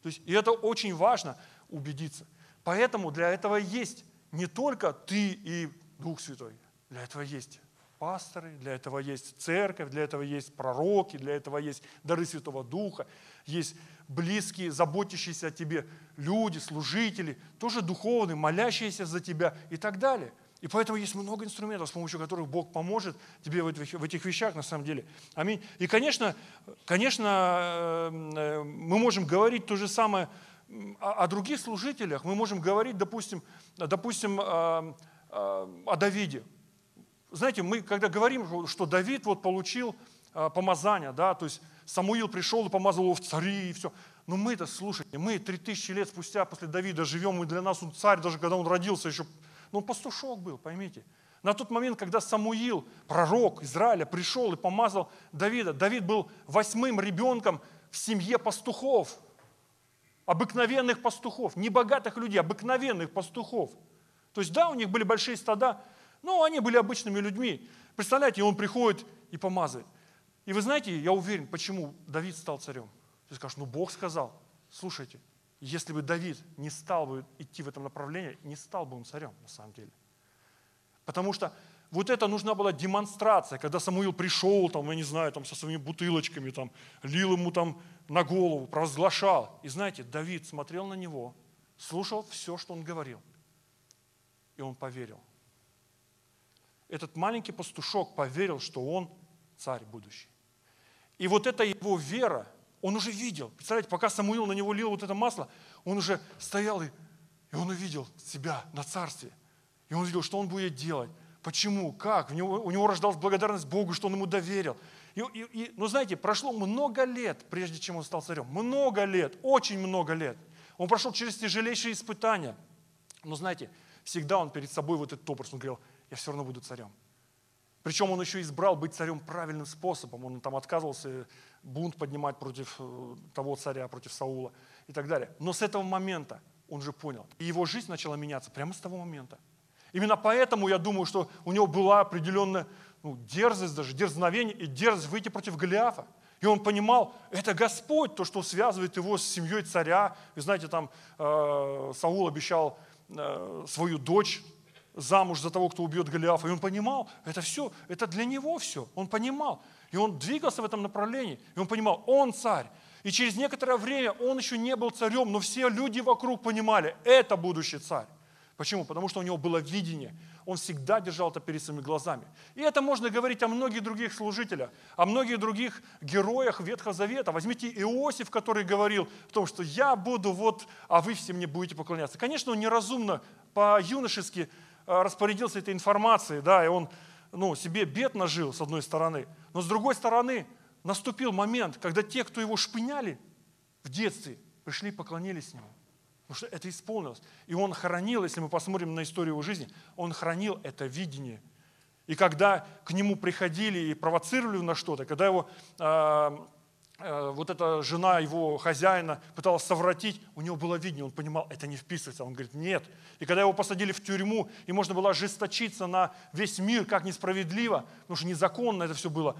То есть, и это очень важно убедиться. Поэтому для этого есть не только ты и Дух Святой, для этого есть пасторы, для этого есть церковь, для этого есть пророки, для этого есть дары Святого Духа, есть близкие, заботящиеся о тебе люди, служители, тоже духовные, молящиеся за тебя и так далее. И поэтому есть много инструментов, с помощью которых Бог поможет тебе в этих, вещах на самом деле. Аминь. И, конечно, конечно, э, мы можем говорить то же самое о, других служителях. Мы можем говорить, допустим, допустим о, о Давиде. Знаете, мы когда говорим, что Давид вот получил а, помазание, да, то есть Самуил пришел и помазал его в цари и все. Но мы это, слушайте, мы 3000 лет спустя после Давида живем, и для нас он царь, даже когда он родился еще, ну он пастушок был, поймите. На тот момент, когда Самуил, пророк Израиля, пришел и помазал Давида, Давид был восьмым ребенком в семье пастухов, обыкновенных пастухов, не богатых людей, обыкновенных пастухов. То есть да, у них были большие стада, ну, они были обычными людьми. Представляете, он приходит и помазывает. И вы знаете, я уверен, почему Давид стал царем. Ты скажешь, ну Бог сказал. Слушайте, если бы Давид не стал бы идти в этом направлении, не стал бы он царем на самом деле. Потому что вот это нужна была демонстрация, когда Самуил пришел, там, я не знаю, там, со своими бутылочками, там, лил ему там на голову, провозглашал. И знаете, Давид смотрел на него, слушал все, что он говорил, и он поверил этот маленький пастушок поверил, что он царь будущий. И вот эта его вера, он уже видел. Представляете, пока Самуил на него лил вот это масло, он уже стоял и, и он увидел себя на царстве. И он видел, что он будет делать. Почему? Как? У него, у него рождалась благодарность Богу, что он ему доверил. И, и, и, но знаете, прошло много лет, прежде чем он стал царем. Много лет, очень много лет. Он прошел через тяжелейшие испытания. Но знаете, всегда он перед собой вот этот образ, он говорил, я все равно буду царем. Причем он еще избрал быть царем правильным способом. Он там отказывался бунт поднимать против э, того царя, против Саула и так далее. Но с этого момента он же понял. И его жизнь начала меняться прямо с того момента. Именно поэтому я думаю, что у него была определенная, ну, дерзость даже, дерзновение и дерзость выйти против Голиафа. И он понимал, это Господь, то, что связывает его с семьей царя. Вы знаете, там э, Саул обещал э, свою дочь замуж за того, кто убьет Голиафа. И он понимал, это все, это для него все. Он понимал. И он двигался в этом направлении. И он понимал, он царь. И через некоторое время он еще не был царем, но все люди вокруг понимали, это будущий царь. Почему? Потому что у него было видение. Он всегда держал это перед своими глазами. И это можно говорить о многих других служителях, о многих других героях Ветхого Завета. Возьмите Иосиф, который говорил о том, что я буду вот, а вы все мне будете поклоняться. Конечно, он неразумно, по-юношески распорядился этой информацией, да, и он ну, себе бед нажил, с одной стороны. Но с другой стороны, наступил момент, когда те, кто его шпыняли в детстве, пришли и поклонились ему. Потому что это исполнилось. И он хранил, если мы посмотрим на историю его жизни, он хранил это видение. И когда к нему приходили и провоцировали на что-то, когда его э, э, вот эта жена его хозяина пыталась совратить, у него было видение, он понимал, это не вписывается. Он говорит, нет. И когда его посадили в тюрьму, и можно было ожесточиться на весь мир, как несправедливо, потому что незаконно это все было,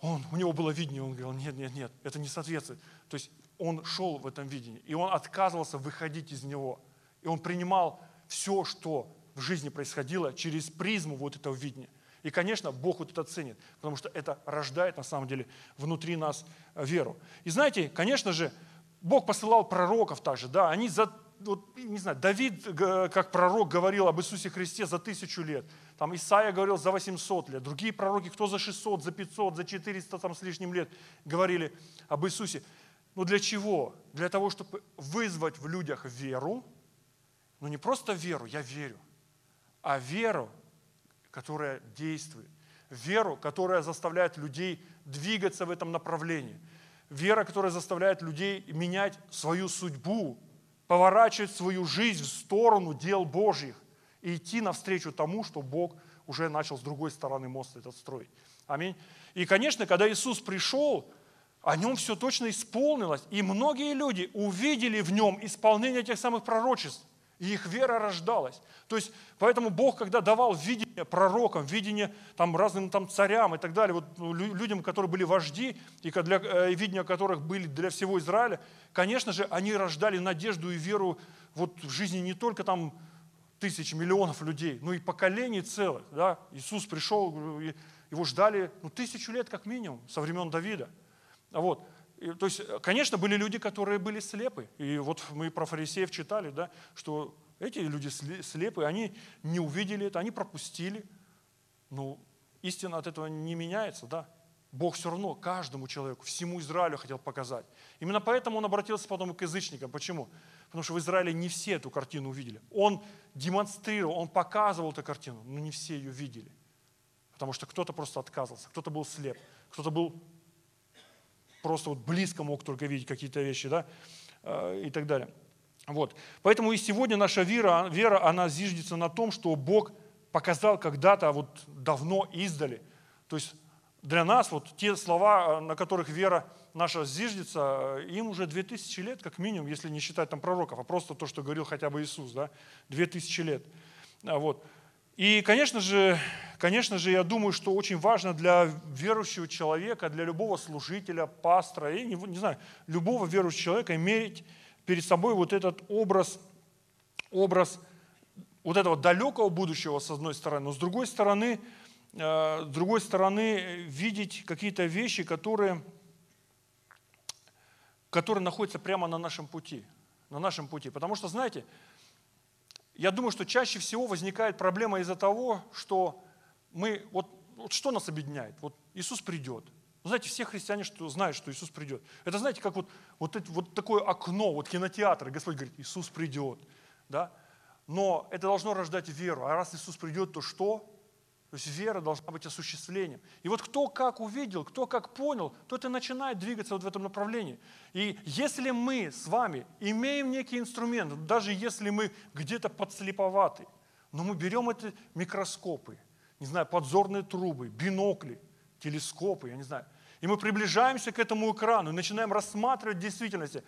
он, у него было видение, он говорил, нет, нет, нет, это не соответствует. То есть он шел в этом видении, и он отказывался выходить из него. И он принимал все, что в жизни происходило через призму вот этого видения. И, конечно, Бог вот это ценит, потому что это рождает, на самом деле, внутри нас веру. И знаете, конечно же, Бог посылал пророков также, да, они за, вот, не знаю, Давид, как пророк, говорил об Иисусе Христе за тысячу лет, там Исаия говорил за 800 лет, другие пророки, кто за 600, за 500, за 400 там, с лишним лет говорили об Иисусе. Ну для чего? Для того, чтобы вызвать в людях веру, но не просто веру, я верю, а веру, которая действует, веру, которая заставляет людей двигаться в этом направлении, вера, которая заставляет людей менять свою судьбу, поворачивать свою жизнь в сторону дел Божьих и идти навстречу тому, что Бог уже начал с другой стороны моста этот строить. Аминь. И, конечно, когда Иисус пришел, о нем все точно исполнилось. И многие люди увидели в нем исполнение тех самых пророчеств. И их вера рождалась. То есть, поэтому Бог, когда давал видение пророкам, видение там, разным там, царям и так далее, вот, ну, людям, которые были вожди, и для, э, видения которых были для всего Израиля, конечно же, они рождали надежду и веру вот, в жизни не только там тысяч, миллионов людей, но и поколений целых. Да? Иисус пришел, его ждали ну, тысячу лет как минимум, со времен Давида. Вот. То есть, конечно, были люди, которые были слепы. И вот мы про фарисеев читали, да, что эти люди слепы, они не увидели это, они пропустили. Ну, истина от этого не меняется, да. Бог все равно каждому человеку, всему Израилю хотел показать. Именно поэтому он обратился потом к язычникам. Почему? Потому что в Израиле не все эту картину увидели. Он демонстрировал, он показывал эту картину, но не все ее видели. Потому что кто-то просто отказывался, кто-то был слеп, кто-то был просто вот близко мог только видеть какие-то вещи, да, э, и так далее. Вот. Поэтому и сегодня наша вера, вера, она зиждется на том, что Бог показал когда-то, вот давно издали. То есть для нас вот те слова, на которых вера наша зиждется, им уже 2000 лет, как минимум, если не считать там пророков, а просто то, что говорил хотя бы Иисус, да, 2000 лет. Вот. И, конечно же, конечно же, я думаю, что очень важно для верующего человека, для любого служителя, пастора, и не, не знаю, любого верующего человека иметь перед собой вот этот образ, образ вот этого далекого будущего, с одной стороны, но с другой стороны, э, с другой стороны видеть какие-то вещи, которые, которые находятся прямо на нашем пути. На нашем пути. Потому что, знаете, я думаю, что чаще всего возникает проблема из-за того, что мы, вот, вот что нас объединяет? Вот Иисус придет. Знаете, все христиане что, знают, что Иисус придет. Это знаете, как вот, вот, вот такое окно, вот кинотеатр, Господь говорит, Иисус придет. Да? Но это должно рождать веру. А раз Иисус придет, то что? То есть вера должна быть осуществлением. И вот кто как увидел, кто как понял, тот и начинает двигаться вот в этом направлении. И если мы с вами имеем некий инструмент, даже если мы где-то подслеповаты, но мы берем эти микроскопы, не знаю, подзорные трубы, бинокли, телескопы, я не знаю, и мы приближаемся к этому экрану и начинаем рассматривать в действительности,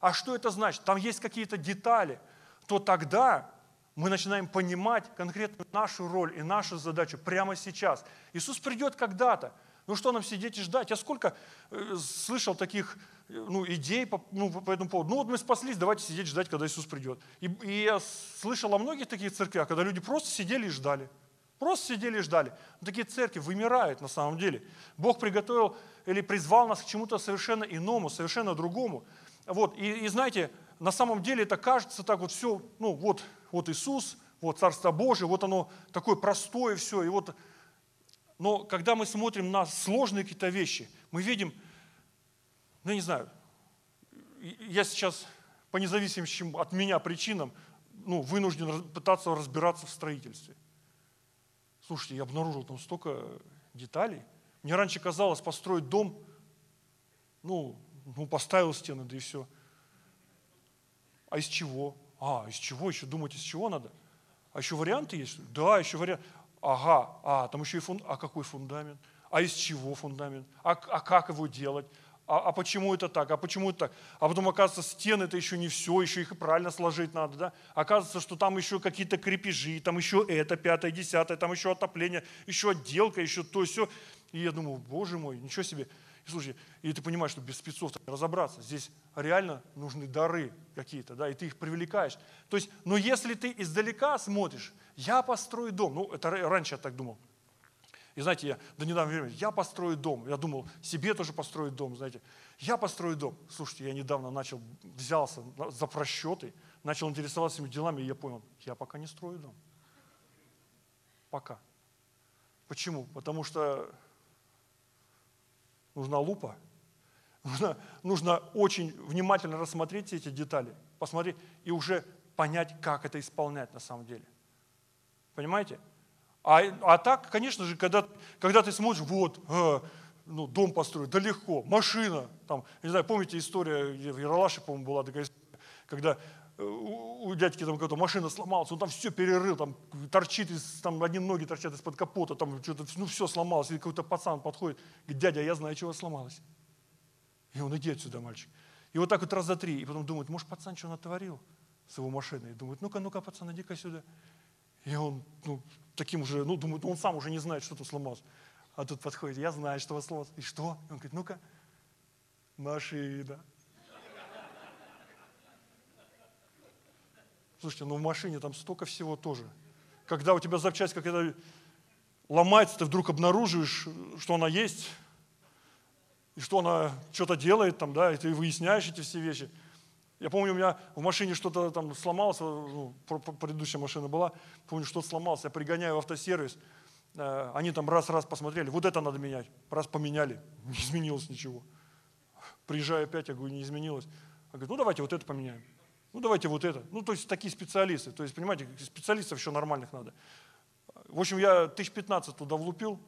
а что это значит? Там есть какие-то детали, то тогда мы начинаем понимать конкретно нашу роль и нашу задачу прямо сейчас. Иисус придет когда-то. Ну что нам сидеть и ждать? Я сколько э, слышал таких э, ну, идей по, ну, по этому поводу. Ну вот мы спаслись, давайте сидеть ждать, когда Иисус придет. И, и я слышал о многих таких церквях, когда люди просто сидели и ждали. Просто сидели и ждали. Но такие церкви вымирают на самом деле. Бог приготовил или призвал нас к чему-то совершенно иному, совершенно другому. Вот. И, и знаете, на самом деле это кажется так вот все, ну вот, вот Иисус, вот Царство Божие, вот оно такое простое все. И вот, но когда мы смотрим на сложные какие-то вещи, мы видим, ну я не знаю, я сейчас по независимым от меня причинам ну, вынужден пытаться разбираться в строительстве. Слушайте, я обнаружил там столько деталей. Мне раньше казалось, построить дом, ну, ну поставил стены, да и все. А из чего? А, из чего еще? Думать, из чего надо? А еще варианты есть? Да, еще вариант. Ага, а, там еще и фунд... А какой фундамент? А из чего фундамент? А, а как его делать? А, а почему это так? А почему это так? А потом оказывается, стены это еще не все, еще их правильно сложить надо, да? Оказывается, что там еще какие-то крепежи, там еще это, пятое, десятое, там еще отопление, еще отделка, еще то, все. И я думаю, боже мой, ничего себе. И слушай, и ты понимаешь, что без спецов разобраться. Здесь реально нужны дары какие-то, да, и ты их привлекаешь. То есть, но если ты издалека смотришь, я построю дом, ну, это раньше я так думал. И знаете, я до недавнего времени, я построю дом. Я думал, себе тоже построить дом, знаете. Я построю дом. Слушайте, я недавно начал, взялся за просчеты, начал интересоваться этими делами, и я понял, я пока не строю дом. Пока. Почему? Потому что нужна лупа, нужно, нужно очень внимательно рассмотреть все эти детали, посмотреть и уже понять, как это исполнять на самом деле. Понимаете? А, а так, конечно же, когда, когда ты смотришь, вот, э, ну, дом построить, да легко, машина, там, не знаю, помните история, в Яралаше, по-моему, была такая история, когда у дядьки там какая-то машина сломалась, он там все перерыл, там торчит, из, там одни ноги торчат из-под капота, там что-то, ну все сломалось, и какой-то пацан подходит, говорит, дядя, я знаю, чего сломалось. И он, иди отсюда, мальчик. И вот так вот раз за три, и потом думает, может, пацан что натворил с его машиной? И думает, ну-ка, ну-ка, пацан, иди-ка сюда. И он, ну, таким уже, ну, думает, он сам уже не знает, что тут сломалось. А тут подходит, я знаю, что у вас сломалось. И что? И он говорит, ну-ка, машина. Слушайте, ну в машине там столько всего тоже. Когда у тебя запчасть какая-то ломается, ты вдруг обнаруживаешь, что она есть, и что она что-то делает там, да, и ты выясняешь эти все вещи. Я помню, у меня в машине что-то там сломалось, ну, предыдущая машина была, помню, что-то сломалось, я пригоняю в автосервис, э, они там раз-раз посмотрели, вот это надо менять, раз поменяли, не изменилось ничего. Приезжаю опять, я говорю, не изменилось. Я говорю, ну давайте вот это поменяем. Ну давайте вот это. Ну то есть такие специалисты. То есть, понимаете, специалистов еще нормальных надо. В общем, я 1015 туда влупил,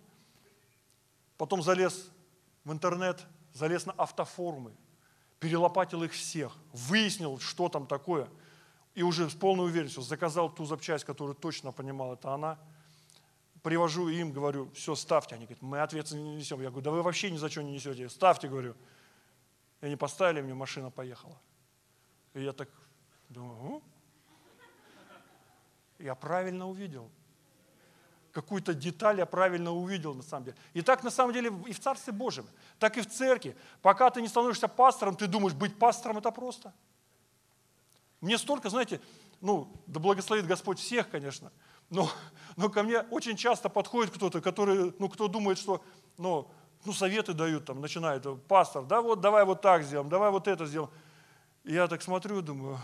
потом залез в интернет, залез на автофорумы, перелопатил их всех, выяснил, что там такое, и уже с полной уверенностью заказал ту запчасть, которую точно понимал, это она. Привожу им, говорю, все, ставьте. Они говорят, мы ответственность не несем. Я говорю, да вы вообще ни за что не несете. Ставьте, говорю. И они поставили, мне машина поехала. И я так думаю, я правильно увидел. Какую-то деталь я правильно увидел на самом деле. И так на самом деле и в Царстве Божьем, так и в церкви. Пока ты не становишься пастором, ты думаешь, быть пастором это просто. Мне столько, знаете, ну, да благословит Господь всех, конечно, но, но ко мне очень часто подходит кто-то, который, ну, кто думает, что, ну, ну, советы дают, там, начинает, пастор, да, вот, давай вот так сделаем, давай вот это сделаем. И я так смотрю думаю,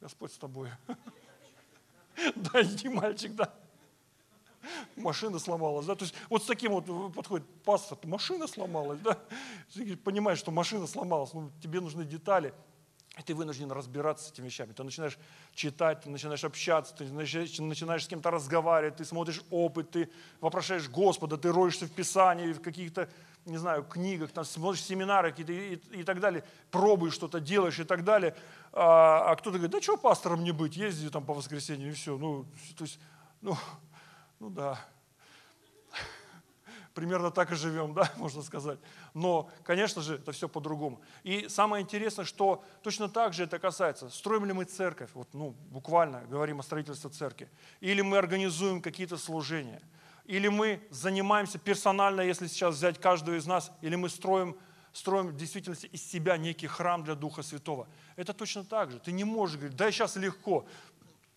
Господь с тобой. Да, иди, мальчик, да. Машина сломалась, да. То есть вот с таким вот подходит пастор, машина сломалась, да. Понимаешь, что машина сломалась, ну, тебе нужны детали. И ты вынужден разбираться с этими вещами. Ты начинаешь читать, ты начинаешь общаться, ты начинаешь, начинаешь с кем-то разговаривать, ты смотришь опыт, ты вопрошаешь Господа, ты роешься в Писании, в каких-то не знаю, книгах, там, смотришь семинары какие-то и, и, так далее, пробуешь что-то, делаешь и так далее. А, а кто-то говорит, да что пастором не быть, езди там по воскресенью и все. Ну, то есть, ну, ну да. примерно так и живем, да, можно сказать. Но, конечно же, это все по-другому. И самое интересное, что точно так же это касается, строим ли мы церковь, вот, ну, буквально говорим о строительстве церкви, или мы организуем какие-то служения, или мы занимаемся персонально, если сейчас взять каждого из нас, или мы строим строим в действительности из себя некий храм для Духа Святого. Это точно так же. Ты не можешь говорить, да сейчас легко.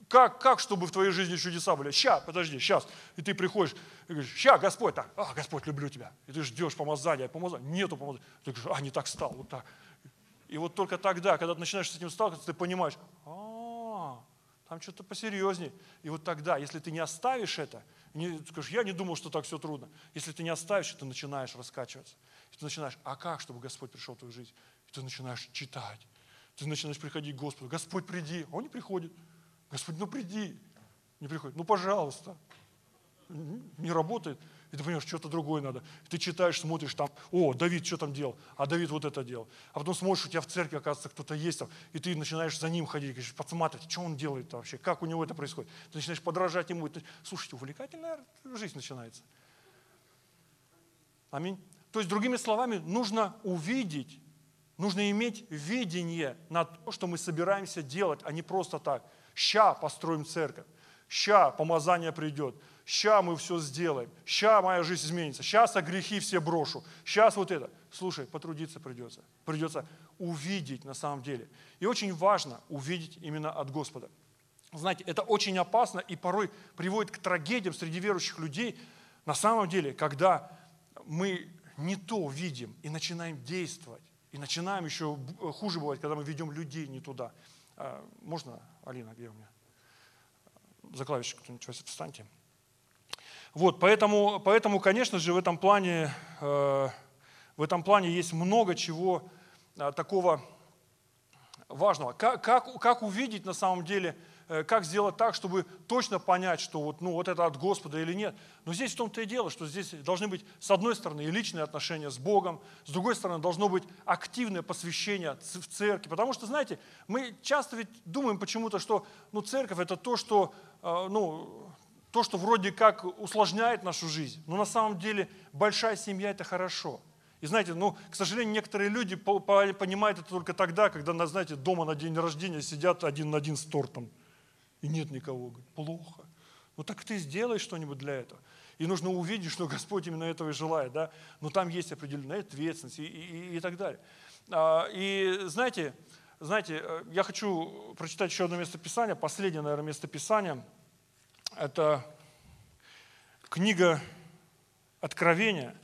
Как, как, чтобы в твоей жизни чудеса были? Ща, подожди, сейчас. И ты приходишь и говоришь, ща, Господь, так, а, Господь, люблю тебя. И ты ждешь помазания, помазания, нету помазания. Ты говоришь, а, не так стал, вот так. И вот только тогда, когда ты начинаешь с этим сталкиваться, ты понимаешь, а, там что-то посерьезнее. И вот тогда, если ты не оставишь это, не, скажешь, я не думал, что так все трудно. Если ты не оставишь, ты начинаешь раскачиваться. И ты начинаешь, а как, чтобы Господь пришел в твою жизнь? И ты начинаешь читать. Ты начинаешь приходить к Господу. Господь, приди. А он не приходит. Господь, ну приди. Не приходит. Ну, пожалуйста. Не работает. И ты понимаешь, что-то другое надо. Ты читаешь, смотришь там, о, Давид что там делал, а Давид вот это делал. А потом смотришь, у тебя в церкви, оказывается, кто-то есть там, и ты начинаешь за ним ходить, говоришь, подсматривать, что он делает вообще, как у него это происходит. Ты начинаешь подражать ему. Ты, слушайте, увлекательная жизнь начинается. Аминь. То есть, другими словами, нужно увидеть, нужно иметь видение на то, что мы собираемся делать, а не просто так – Ща построим церковь. Ща помазание придет. Ща мы все сделаем. Ща моя жизнь изменится. Сейчас о грехи все брошу. Сейчас вот это. Слушай, потрудиться придется. Придется увидеть на самом деле. И очень важно увидеть именно от Господа. Знаете, это очень опасно и порой приводит к трагедиям среди верующих людей. На самом деле, когда мы не то видим и начинаем действовать, и начинаем еще хуже бывать, когда мы ведем людей не туда. А, можно, Алина, где у меня? За клавиши кто-нибудь встаньте. Вот, поэтому, поэтому, конечно же, в этом плане, э, в этом плане есть много чего э, такого важного. Как, как, как увидеть на самом деле Э, как сделать так, чтобы точно понять, что вот, ну, вот это от Господа или нет. Но здесь в том-то и дело, что здесь должны быть, с одной стороны, и личные отношения с Богом, с другой стороны, должно быть активное посвящение в церкви. Потому что, знаете, мы часто ведь думаем почему-то, что ну, церковь – это то, что, ну, то, что вроде как усложняет нашу жизнь. Но на самом деле большая семья – это хорошо. И знаете, ну, к сожалению, некоторые люди понимают это только тогда, когда, знаете, дома на день рождения сидят один на один с тортом – и нет никого. Плохо. Ну так ты сделай что-нибудь для этого. И нужно увидеть, что Господь именно этого и желает. Да? Но там есть определенная ответственность и, и, и так далее. А, и знаете, знаете, э, я хочу прочитать еще одно местописание, последнее, наверное, местописание. Это книга Откровения.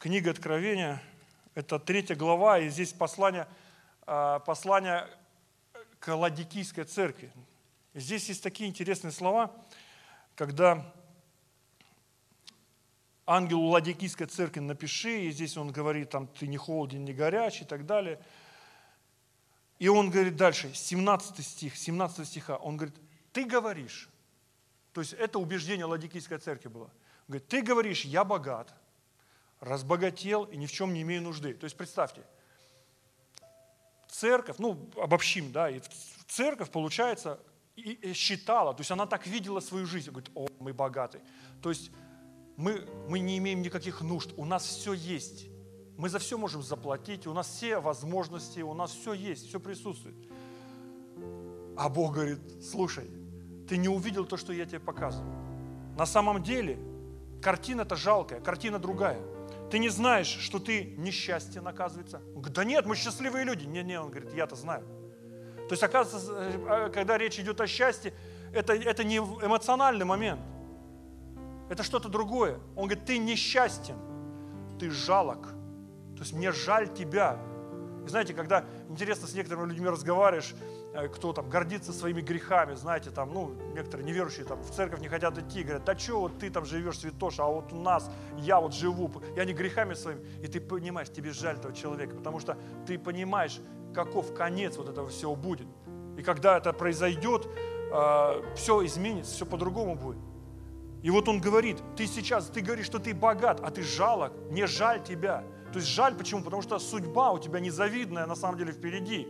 Книга Откровения, это третья глава, и здесь послание, а, послание к Ладикийской церкви. Здесь есть такие интересные слова, когда ангелу Ладикийской церкви напиши, и здесь он говорит, там, ты не холоден, не горячий и так далее. И он говорит дальше, 17 стих, 17 стиха, он говорит, ты говоришь, то есть это убеждение Ладикийской церкви было. Он говорит, ты говоришь, я богат, разбогател и ни в чем не имею нужды. То есть представьте, церковь, ну обобщим, да, и церковь, получается, и считала, то есть она так видела свою жизнь, говорит, о, мы богаты. То есть мы, мы не имеем никаких нужд, у нас все есть. Мы за все можем заплатить, у нас все возможности, у нас все есть, все присутствует. А Бог говорит, слушай, ты не увидел то, что я тебе показываю. На самом деле картина-то жалкая, картина другая. Ты не знаешь, что ты несчастье, оказывается. Он говорит, да нет, мы счастливые люди. Не-не, он говорит, я-то знаю. То есть, оказывается, э, когда речь идет о счастье, это, это не эмоциональный момент. Это что-то другое. Он говорит, ты несчастен, ты жалок. То есть мне жаль тебя. И знаете, когда интересно с некоторыми людьми разговариваешь, кто там гордится своими грехами, знаете, там, ну, некоторые неверующие там в церковь не хотят идти, говорят, да что вот ты там живешь, святош, а вот у нас, я вот живу, я не грехами своими. И ты понимаешь, тебе жаль этого человека, потому что ты понимаешь, каков конец вот этого всего будет. И когда это произойдет, а, все изменится, все по-другому будет. И вот он говорит, ты сейчас, ты говоришь, что ты богат, а ты жалок, не жаль тебя. То есть жаль почему? Потому что судьба у тебя незавидная на самом деле впереди.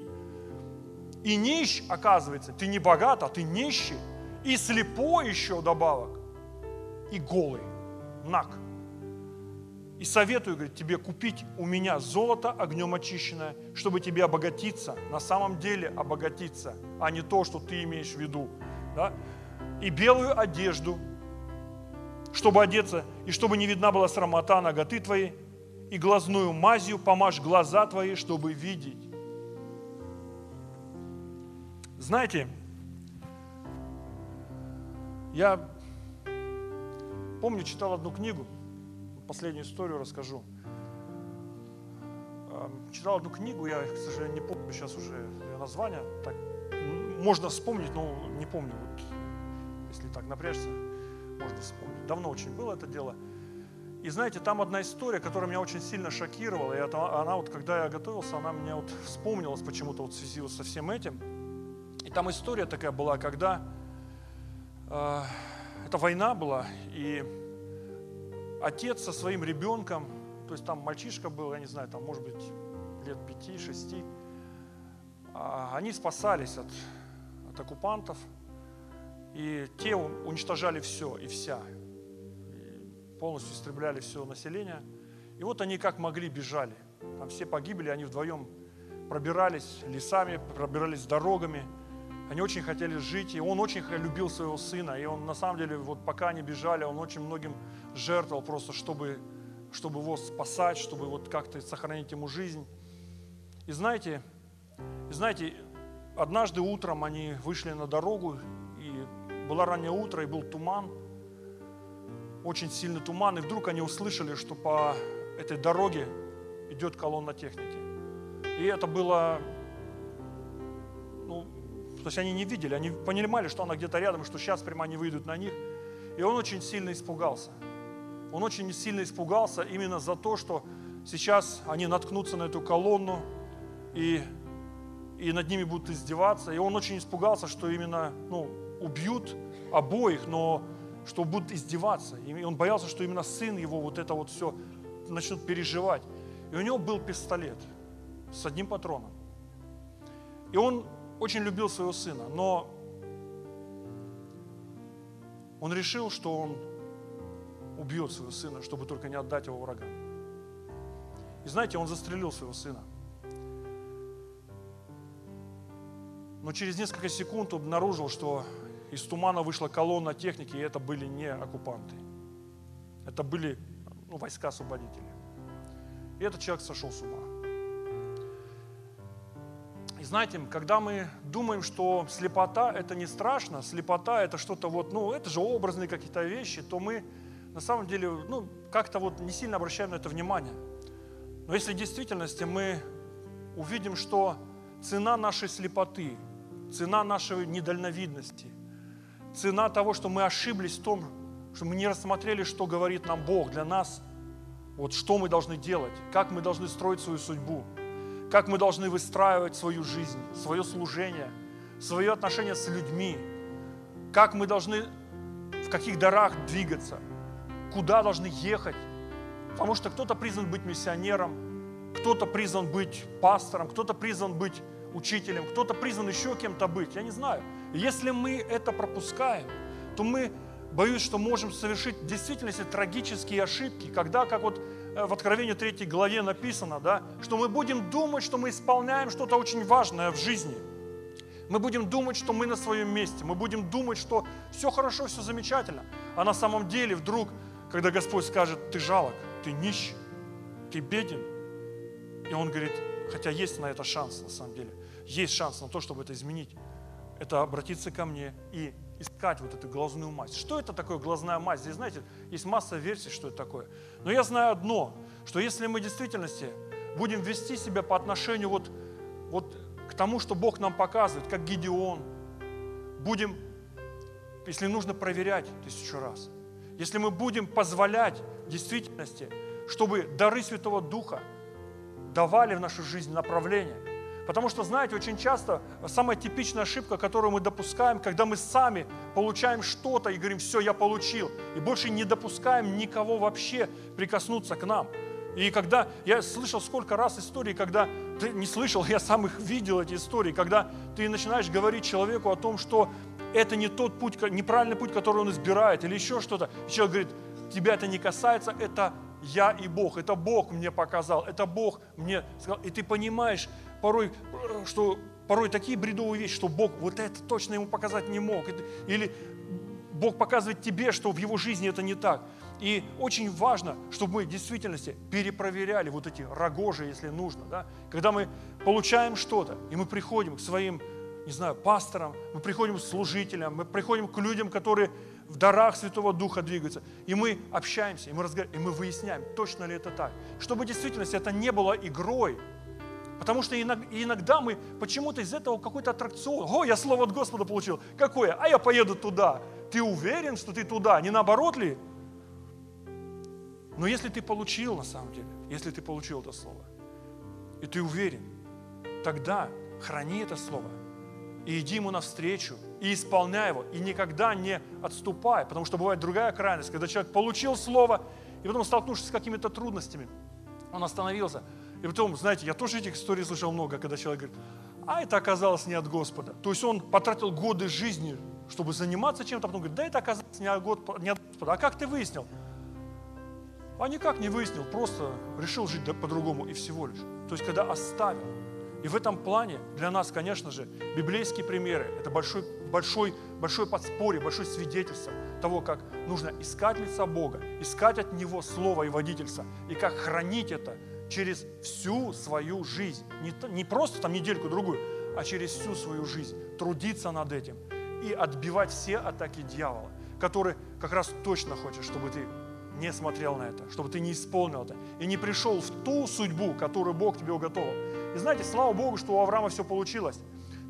И нищ, оказывается, ты не богат, а ты нищий. И слепой еще добавок. И голый, наг. И советую, говорит, тебе купить у меня золото огнем очищенное, чтобы тебе обогатиться, на самом деле обогатиться, а не то, что ты имеешь в виду. Да? И белую одежду, чтобы одеться, и чтобы не видна была срамота ноготы твоей, и глазную мазью помажь глаза твои, чтобы видеть. Знаете, я помню, читал одну книгу, последнюю историю расскажу. Читал одну книгу, я, к сожалению, не помню сейчас уже ее название. Так, можно вспомнить, но не помню. Вот, если так напрячься, можно вспомнить. Давно очень было это дело. И знаете, там одна история, которая меня очень сильно шокировала. И это, она вот, когда я готовился, она мне вот вспомнилась почему-то вот в связи со всем этим. Там история такая была, когда э, это война была, и отец со своим ребенком, то есть там мальчишка был, я не знаю, там может быть лет пяти-шести, а они спасались от, от оккупантов, и те уничтожали все и вся, и полностью истребляли все население. И вот они как могли бежали. Там все погибли, они вдвоем пробирались лесами, пробирались дорогами – они очень хотели жить, и он очень любил своего сына. И он на самом деле, вот пока они бежали, он очень многим жертвовал просто, чтобы, чтобы его спасать, чтобы вот как-то сохранить ему жизнь. И знаете, и знаете, однажды утром они вышли на дорогу, и было раннее утро, и был туман, очень сильный туман, и вдруг они услышали, что по этой дороге идет колонна техники. И это было то есть они не видели, они понимали, что она где-то рядом, что сейчас прямо они выйдут на них. И он очень сильно испугался. Он очень сильно испугался именно за то, что сейчас они наткнутся на эту колонну и, и над ними будут издеваться. И он очень испугался, что именно ну, убьют обоих, но что будут издеваться. И он боялся, что именно сын его вот это вот все начнут переживать. И у него был пистолет с одним патроном. И он очень любил своего сына, но он решил, что он убьет своего сына, чтобы только не отдать его врагам. И знаете, он застрелил своего сына. Но через несколько секунд обнаружил, что из тумана вышла колонна техники, и это были не оккупанты. Это были ну, войска освободителей. И этот человек сошел с ума знаете, когда мы думаем, что слепота это не страшно, слепота это что-то вот, ну, это же образные какие-то вещи, то мы на самом деле, ну, как-то вот не сильно обращаем на это внимание. Но если в действительности мы увидим, что цена нашей слепоты, цена нашей недальновидности, цена того, что мы ошиблись в том, что мы не рассмотрели, что говорит нам Бог для нас, вот что мы должны делать, как мы должны строить свою судьбу – как мы должны выстраивать свою жизнь, свое служение, свое отношение с людьми, как мы должны в каких дарах двигаться, куда должны ехать. Потому что кто-то призван быть миссионером, кто-то призван быть пастором, кто-то призван быть учителем, кто-то призван еще кем-то быть, я не знаю. если мы это пропускаем, то мы, боюсь, что можем совершить в действительности трагические ошибки, когда, как вот в Откровении 3 главе написано, да, что мы будем думать, что мы исполняем что-то очень важное в жизни. Мы будем думать, что мы на своем месте. Мы будем думать, что все хорошо, все замечательно. А на самом деле вдруг, когда Господь скажет, ты жалок, ты нищий, ты беден. И Он говорит, хотя есть на это шанс на самом деле. Есть шанс на то, чтобы это изменить. Это обратиться ко мне и искать вот эту глазную мазь. Что это такое глазная мазь? Здесь, знаете, есть масса версий, что это такое. Но я знаю одно, что если мы в действительности будем вести себя по отношению вот, вот к тому, что Бог нам показывает, как Гедеон, будем, если нужно, проверять тысячу раз. Если мы будем позволять действительности, чтобы дары Святого Духа давали в нашу жизнь направление – Потому что, знаете, очень часто самая типичная ошибка, которую мы допускаем, когда мы сами получаем что-то и говорим, все, я получил, и больше не допускаем никого вообще прикоснуться к нам. И когда я слышал сколько раз истории, когда ты не слышал, я сам их видел, эти истории, когда ты начинаешь говорить человеку о том, что это не тот путь, неправильный путь, который он избирает, или еще что-то. И человек говорит, тебя это не касается, это я и Бог. Это Бог мне показал, это Бог мне сказал. И ты понимаешь порой, что порой такие бредовые вещи, что Бог вот это точно ему показать не мог. Или Бог показывает тебе, что в его жизни это не так. И очень важно, чтобы мы в действительности перепроверяли вот эти рогожи, если нужно. Да? Когда мы получаем что-то, и мы приходим к своим, не знаю, пасторам, мы приходим к служителям, мы приходим к людям, которые в дарах Святого Духа двигаются, и мы общаемся, и мы, разговариваем, и мы выясняем, точно ли это так. Чтобы в действительности это не было игрой, Потому что иногда мы почему-то из этого какой-то аттракцион. О, я слово от Господа получил. Какое? А я поеду туда. Ты уверен, что ты туда? Не наоборот ли? Но если ты получил на самом деле, если ты получил это слово, и ты уверен, тогда храни это слово и иди ему навстречу, и исполняй его, и никогда не отступай, потому что бывает другая крайность, когда человек получил слово, и потом столкнувшись с какими-то трудностями, он остановился. И потом, знаете, я тоже этих историй слышал много, когда человек говорит, а это оказалось не от Господа. То есть он потратил годы жизни, чтобы заниматься чем-то, а потом говорит, да это оказалось не от Господа. А как ты выяснил? А никак не выяснил, просто решил жить по-другому и всего лишь. То есть, когда оставил. И в этом плане для нас, конечно же, библейские примеры – это большой, большой, большой подспорье, большое свидетельство того, как нужно искать лица Бога, искать от Него Слово и водительство, и как хранить это через всю свою жизнь. Не, не просто там недельку-другую, а через всю свою жизнь. Трудиться над этим и отбивать все атаки дьявола, который как раз точно хочет, чтобы ты не смотрел на это, чтобы ты не исполнил это и не пришел в ту судьбу, которую Бог тебе уготовил. И знаете, слава Богу, что у Авраама все получилось.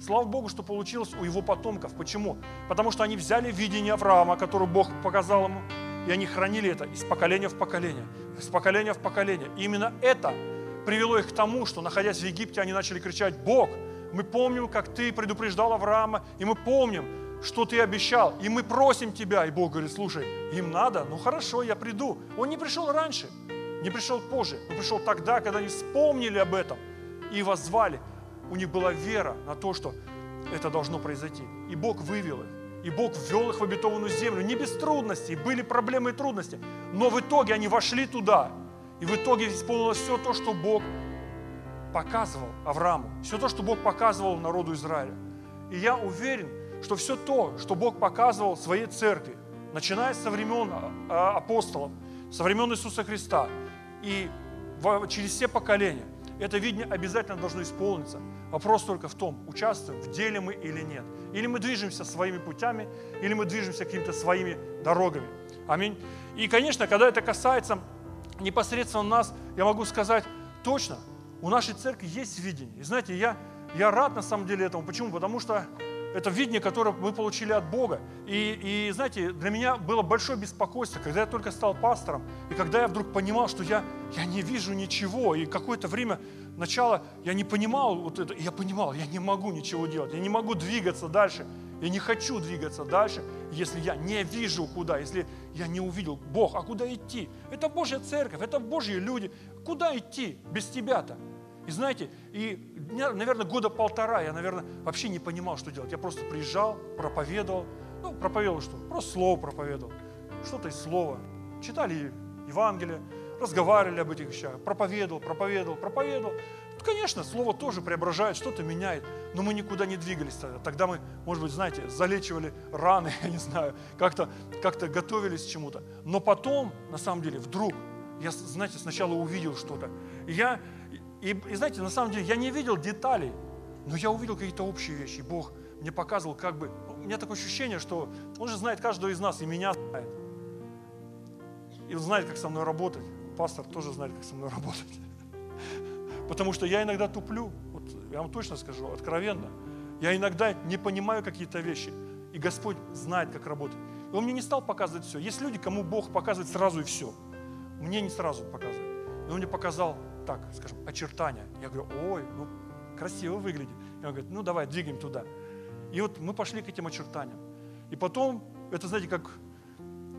Слава Богу, что получилось у его потомков. Почему? Потому что они взяли видение Авраама, которое Бог показал ему, и они хранили это из поколения в поколение, из поколения в поколение. И именно это привело их к тому, что, находясь в Египте, они начали кричать, Бог, мы помним, как ты предупреждал Авраама, и мы помним, что ты обещал, и мы просим тебя. И Бог говорит, слушай, им надо, ну хорошо, я приду. Он не пришел раньше, не пришел позже, он пришел тогда, когда они вспомнили об этом и воззвали. У них была вера на то, что это должно произойти. И Бог вывел их. И Бог ввел их в обетованную землю. Не без трудностей, были проблемы и трудности. Но в итоге они вошли туда. И в итоге исполнилось все то, что Бог показывал Аврааму. Все то, что Бог показывал народу Израиля. И я уверен, что все то, что Бог показывал своей церкви, начиная со времен а, а, апостолов, со времен Иисуса Христа и через все поколения, это видение обязательно должно исполниться. Вопрос только в том, участвуем в деле мы или нет. Или мы движемся своими путями, или мы движемся какими-то своими дорогами. Аминь. И, конечно, когда это касается непосредственно нас, я могу сказать точно, у нашей церкви есть видение. И знаете, я, я рад на самом деле этому. Почему? Потому что это видение, которое мы получили от Бога. И, и знаете, для меня было большое беспокойство, когда я только стал пастором, и когда я вдруг понимал, что я, я не вижу ничего, и какое-то время, начало, я не понимал вот это, я понимал, я не могу ничего делать, я не могу двигаться дальше, я не хочу двигаться дальше, если я не вижу куда, если я не увидел, Бог, а куда идти? Это Божья церковь, это Божьи люди, куда идти без тебя-то? И знаете, и, наверное, года полтора я, наверное, вообще не понимал, что делать. Я просто приезжал, проповедовал. Ну, проповедовал что? Просто слово проповедовал. Что-то из слова. Читали Евангелие, разговаривали об этих вещах. Проповедовал, проповедовал, проповедовал. Ну, конечно, слово тоже преображает, что-то меняет, но мы никуда не двигались тогда. Тогда мы, может быть, знаете, залечивали раны, я не знаю, как-то как готовились к чему-то. Но потом, на самом деле, вдруг, я, знаете, сначала увидел что-то. Я и, и знаете, на самом деле я не видел деталей, но я увидел какие-то общие вещи. Бог мне показывал, как бы, у меня такое ощущение, что Он же знает каждого из нас, и меня знает. И Он знает, как со мной работать. Пастор тоже знает, как со мной работать. Потому что я иногда туплю, вот я вам точно скажу, откровенно. Я иногда не понимаю какие-то вещи. И Господь знает, как работать. И Он мне не стал показывать все. Есть люди, кому Бог показывает сразу и все. Мне не сразу показывает. Но Он мне показал так, скажем, очертания. Я говорю, ой, ну красиво выглядит. И он говорит, ну давай, двигаем туда. И вот мы пошли к этим очертаниям. И потом, это знаете, как,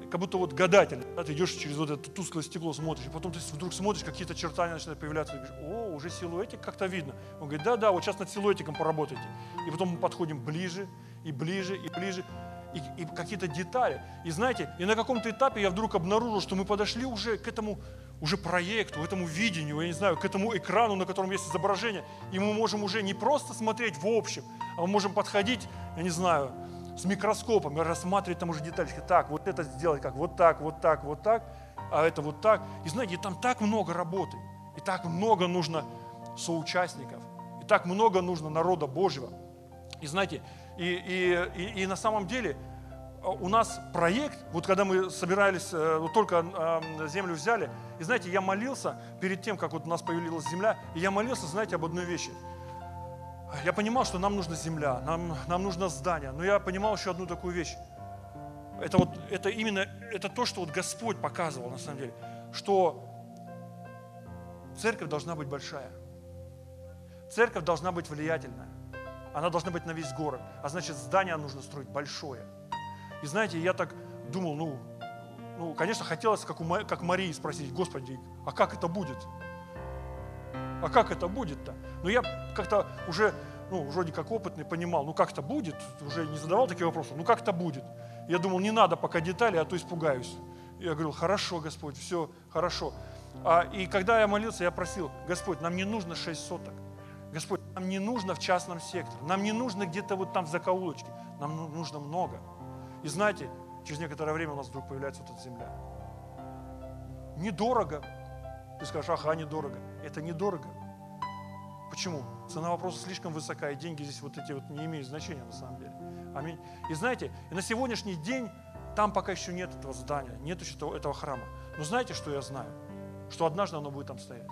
как будто вот гадатель. Да, ты идешь через вот это тусклое стекло, смотришь, и потом ты вдруг смотришь, какие-то очертания начинают появляться. И говоришь, о, уже силуэтик как-то видно. Он говорит, да-да, вот сейчас над силуэтиком поработайте. И потом мы подходим ближе, и ближе, и ближе. И, и какие-то детали. И знаете, и на каком-то этапе я вдруг обнаружил, что мы подошли уже к этому уже проекту, этому видению, я не знаю, к этому экрану, на котором есть изображение, и мы можем уже не просто смотреть в общем, а мы можем подходить, я не знаю, с микроскопом и рассматривать там уже детальки. Так, вот это сделать как, вот так, вот так, вот так, а это вот так. И знаете, там так много работы, и так много нужно соучастников, и так много нужно народа Божьего. И знаете, и, и, и, и на самом деле а, у нас проект, вот когда мы собирались, э, вот только землю взяли, и знаете, я молился перед тем, как вот у нас появилась земля, и я молился, знаете, об одной вещи. Я понимал, что нам нужна земля, нам, нам нужно здание, но я понимал еще одну такую вещь. Это вот, это именно, это то, что вот Господь показывал на самом деле, что церковь должна быть большая. Церковь должна быть влиятельная. Она должна быть на весь город. А значит, здание нужно строить большое. И знаете, я так думал, ну, ну конечно, хотелось, как, у, как Марии, спросить, Господи, а как это будет? А как это будет-то? Но я как-то уже, ну, вроде как опытный, понимал, ну как это будет, уже не задавал такие вопросы, ну как это будет? Я думал, не надо пока детали, а то испугаюсь. Я говорил, хорошо, Господь, все хорошо. А, и когда я молился, я просил, Господь, нам не нужно шесть соток. Господь, нам не нужно в частном секторе, нам не нужно где-то вот там в закоулочке, нам ну, нужно много. И знаете, через некоторое время у нас вдруг появляется вот эта земля. Недорого. Ты скажешь, ага, недорого. Это недорого. Почему? Цена вопроса слишком высока, и деньги здесь вот эти вот не имеют значения на самом деле. Аминь. И знаете, и на сегодняшний день там пока еще нет этого здания, нет еще этого, этого храма. Но знаете, что я знаю? Что однажды оно будет там стоять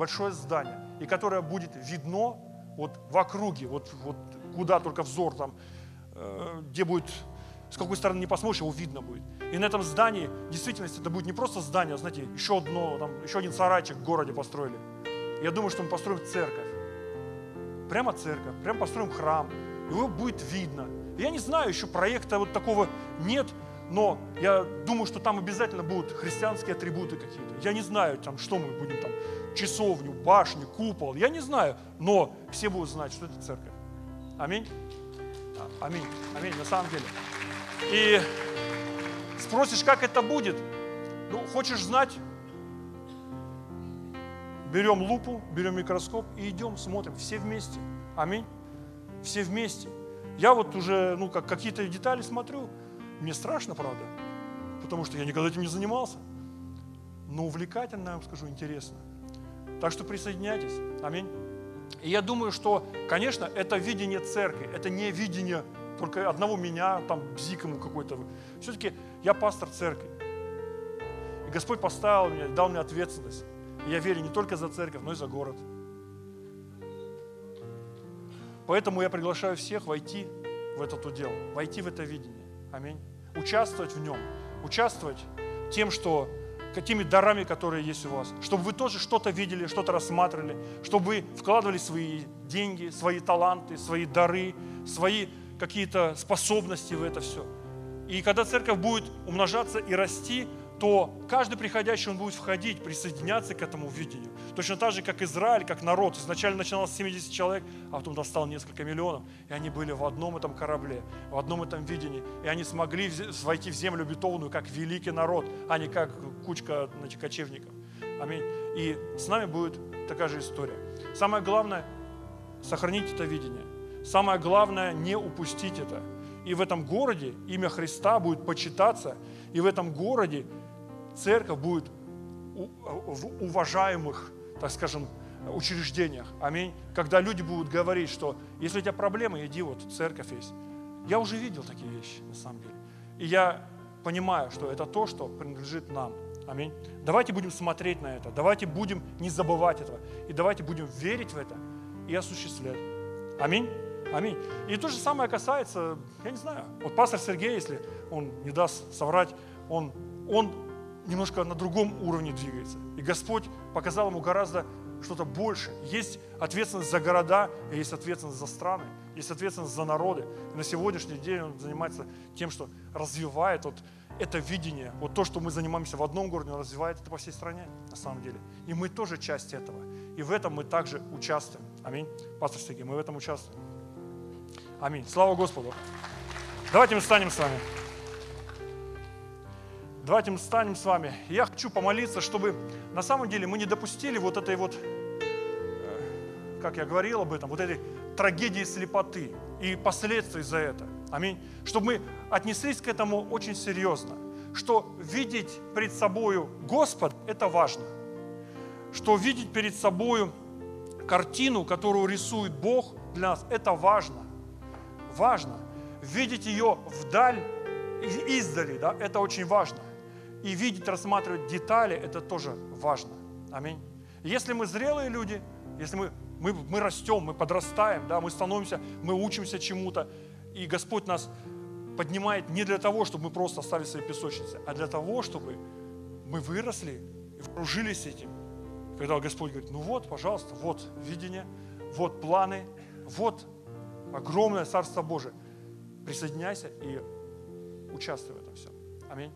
большое здание, и которое будет видно вот в округе, вот, вот куда только взор там, э, где будет, с какой стороны не посмотришь, его видно будет. И на этом здании, в действительности, это будет не просто здание, а, знаете, еще одно, там, еще один сарайчик в городе построили. Я думаю, что мы построим церковь. Прямо церковь, прямо построим храм. Его будет видно. Я не знаю, еще проекта вот такого нет, но я думаю, что там обязательно будут христианские атрибуты какие-то. Я не знаю, там, что мы будем там часовню, башню, купол, я не знаю, но все будут знать, что это церковь. Аминь. Аминь. Аминь, на самом деле. И спросишь, как это будет? Ну, хочешь знать? Берем лупу, берем микроскоп и идем, смотрим, все вместе. Аминь. Все вместе. Я вот уже, ну, как какие-то детали смотрю, мне страшно, правда, потому что я никогда этим не занимался. Но увлекательно, я вам скажу, интересно. Так что присоединяйтесь. Аминь. И я думаю, что, конечно, это видение церкви, это не видение только одного меня, там, бзик ему какой-то. Все-таки я пастор церкви. И Господь поставил меня, дал мне ответственность. И я верю не только за церковь, но и за город. Поэтому я приглашаю всех войти в это то дело, войти в это видение. Аминь. Участвовать в нем. Участвовать тем, что какими дарами, которые есть у вас, чтобы вы тоже что-то видели, что-то рассматривали, чтобы вы вкладывали свои деньги, свои таланты, свои дары, свои какие-то способности в это все. И когда церковь будет умножаться и расти, то каждый приходящий, он будет входить, присоединяться к этому видению. Точно так же, как Израиль, как народ. Изначально начиналось с 70 человек, а потом достал несколько миллионов. И они были в одном этом корабле, в одном этом видении. И они смогли войти в землю обетованную, как великий народ, а не как кучка значит, кочевников. Аминь. И с нами будет такая же история. Самое главное – сохранить это видение. Самое главное – не упустить это. И в этом городе имя Христа будет почитаться, и в этом городе церковь будет в уважаемых, так скажем, учреждениях. Аминь. Когда люди будут говорить, что если у тебя проблемы, иди вот, церковь есть. Я уже видел такие вещи, на самом деле. И я понимаю, что это то, что принадлежит нам. Аминь. Давайте будем смотреть на это. Давайте будем не забывать этого. И давайте будем верить в это и осуществлять. Аминь. Аминь. И то же самое касается, я не знаю, вот пастор Сергей, если он не даст соврать, он, он немножко на другом уровне двигается. И Господь показал ему гораздо что-то больше. Есть ответственность за города, есть ответственность за страны, есть ответственность за народы. И на сегодняшний день он занимается тем, что развивает вот это видение. Вот то, что мы занимаемся в одном городе, он развивает это по всей стране, на самом деле. И мы тоже часть этого. И в этом мы также участвуем. Аминь. Пастор Сергей, мы в этом участвуем. Аминь. Слава Господу. Давайте мы встанем с вами. Давайте мы встанем с вами. Я хочу помолиться, чтобы на самом деле мы не допустили вот этой вот, э, как я говорил об этом, вот этой трагедии слепоты и последствий за это. Аминь. Чтобы мы отнеслись к этому очень серьезно. Что видеть перед собою Господа – это важно. Что видеть перед собою картину, которую рисует Бог для нас, это важно. Важно. Видеть ее вдаль, издали, да, это очень важно. И видеть, рассматривать детали, это тоже важно. Аминь. Если мы зрелые люди, если мы, мы, мы растем, мы подрастаем, да, мы становимся, мы учимся чему-то, и Господь нас поднимает не для того, чтобы мы просто оставили свои песочницы, а для того, чтобы мы выросли и вооружились этим когда Господь говорит, ну вот, пожалуйста, вот видение, вот планы, вот огромное Царство Божие. Присоединяйся и участвуй в этом всем. Аминь.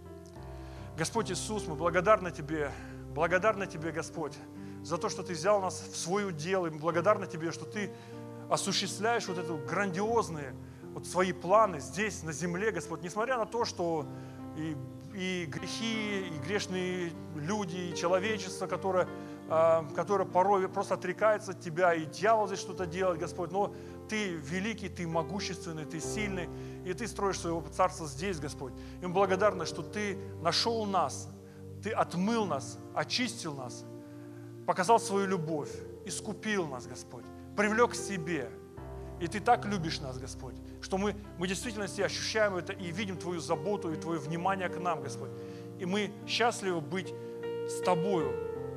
Господь Иисус, мы благодарны Тебе, благодарны Тебе, Господь, за то, что Ты взял нас в свой удел, и мы благодарны Тебе, что Ты осуществляешь вот это грандиозные вот свои планы здесь, на земле, Господь, несмотря на то, что и, и грехи, и грешные люди, и человечество, которое а, которая порой просто отрекается от Тебя, и дьявол здесь что-то делает, Господь, но Ты великий, Ты могущественный, Ты сильный, и Ты строишь своего царства здесь, Господь. И мы благодарны, что Ты нашел нас, Ты отмыл нас, очистил нас, показал свою любовь, искупил нас, Господь, привлек к себе. И Ты так любишь нас, Господь, что мы, мы действительно ощущаем это и видим Твою заботу и Твое внимание к нам, Господь. И мы счастливы быть с Тобою,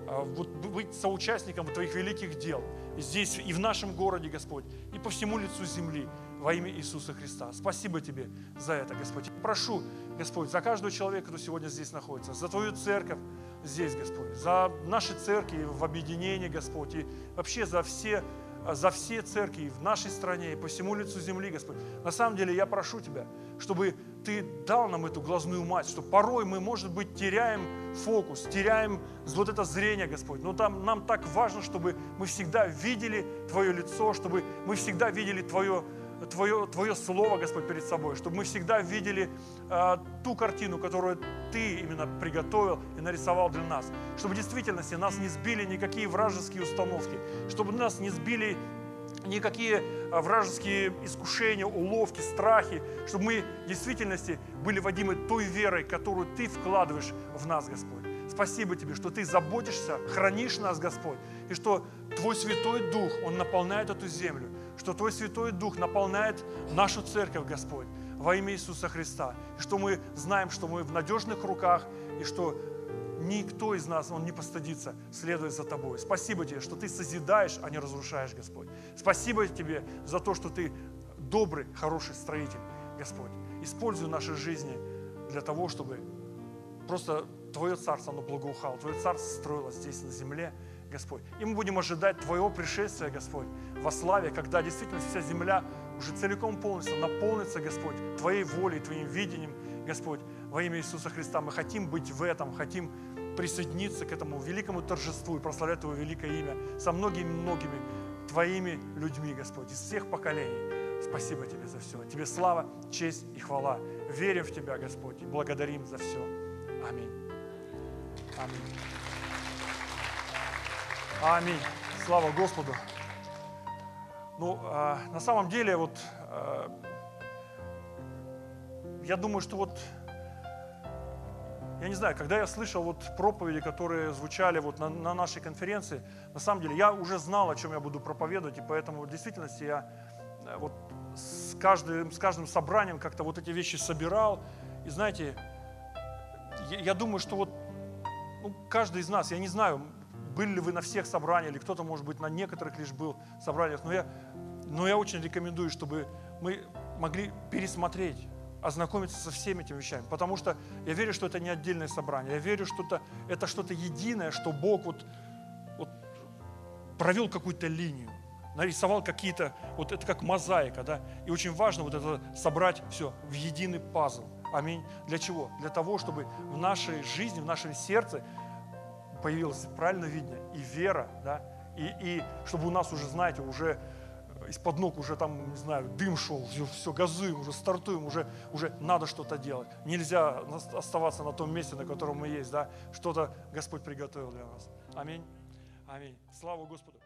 а, быть соучастником Твоих великих дел здесь и в нашем городе, Господь, и по всему лицу земли во имя Иисуса Христа. Спасибо Тебе за это, Господь. Прошу, Господь, за каждого человека, кто сегодня здесь находится, за Твою церковь здесь, Господь, за наши церкви в объединении, Господь, и вообще за все за все церкви в нашей стране и по всему лицу земли, Господь. На самом деле я прошу Тебя, чтобы Ты дал нам эту глазную мать, что порой мы, может быть, теряем фокус, теряем вот это зрение, Господь. Но там, нам так важно, чтобы мы всегда видели Твое лицо, чтобы мы всегда видели Твое Твое, Твое Слово, Господь, перед собой, чтобы мы всегда видели э, ту картину, которую Ты именно приготовил и нарисовал для нас. Чтобы в действительности нас не сбили никакие вражеские установки, чтобы нас не сбили никакие а, вражеские искушения, уловки, страхи, чтобы мы в действительности были водимы той верой, которую Ты вкладываешь в нас, Господь. Спасибо Тебе, что Ты заботишься, хранишь нас, Господь, и что Твой Святой Дух, Он наполняет эту землю что Твой Святой Дух наполняет нашу церковь, Господь, во имя Иисуса Христа. И что мы знаем, что мы в надежных руках, и что никто из нас, он не постыдится, следуя за Тобой. Спасибо Тебе, что Ты созидаешь, а не разрушаешь, Господь. Спасибо Тебе за то, что Ты добрый, хороший строитель, Господь. Используй наши жизни для того, чтобы просто Твое царство, оно благоухало, Твое царство строилось здесь на земле, Господь. И мы будем ожидать Твоего пришествия, Господь, во славе, когда действительно вся земля уже целиком полностью наполнится, Господь, Твоей волей, Твоим видением, Господь, во имя Иисуса Христа. Мы хотим быть в этом, хотим присоединиться к этому великому торжеству и прославлять Твое великое имя со многими-многими Твоими людьми, Господь, из всех поколений. Спасибо Тебе за все. Тебе слава, честь и хвала. Верим в Тебя, Господь, и благодарим за все. Аминь. Аминь. Аминь. Слава Господу. Ну, э, на самом деле, вот, э, я думаю, что вот, я не знаю, когда я слышал вот проповеди, которые звучали вот на, на нашей конференции, на самом деле, я уже знал, о чем я буду проповедовать, и поэтому в действительности я э, вот с каждым, с каждым собранием как-то вот эти вещи собирал. И знаете, я, я думаю, что вот ну, каждый из нас, я не знаю, были ли вы на всех собраниях, или кто-то, может быть, на некоторых лишь был собраниях, но я, но я очень рекомендую, чтобы мы могли пересмотреть, ознакомиться со всеми этими вещами, потому что я верю, что это не отдельное собрание, я верю, что это, это что-то единое, что Бог вот, вот провел какую-то линию, нарисовал какие-то, вот это как мозаика, да, и очень важно вот это собрать все в единый пазл. Аминь. Для чего? Для того, чтобы в нашей жизни, в нашем сердце появилось правильное видение и вера, да, и, и чтобы у нас уже, знаете, уже из-под ног уже там, не знаю, дым шел, все, все газуем, уже стартуем, уже, уже надо что-то делать. Нельзя оставаться на том месте, на котором мы есть, да, что-то Господь приготовил для нас. Аминь. Аминь. Слава Господу.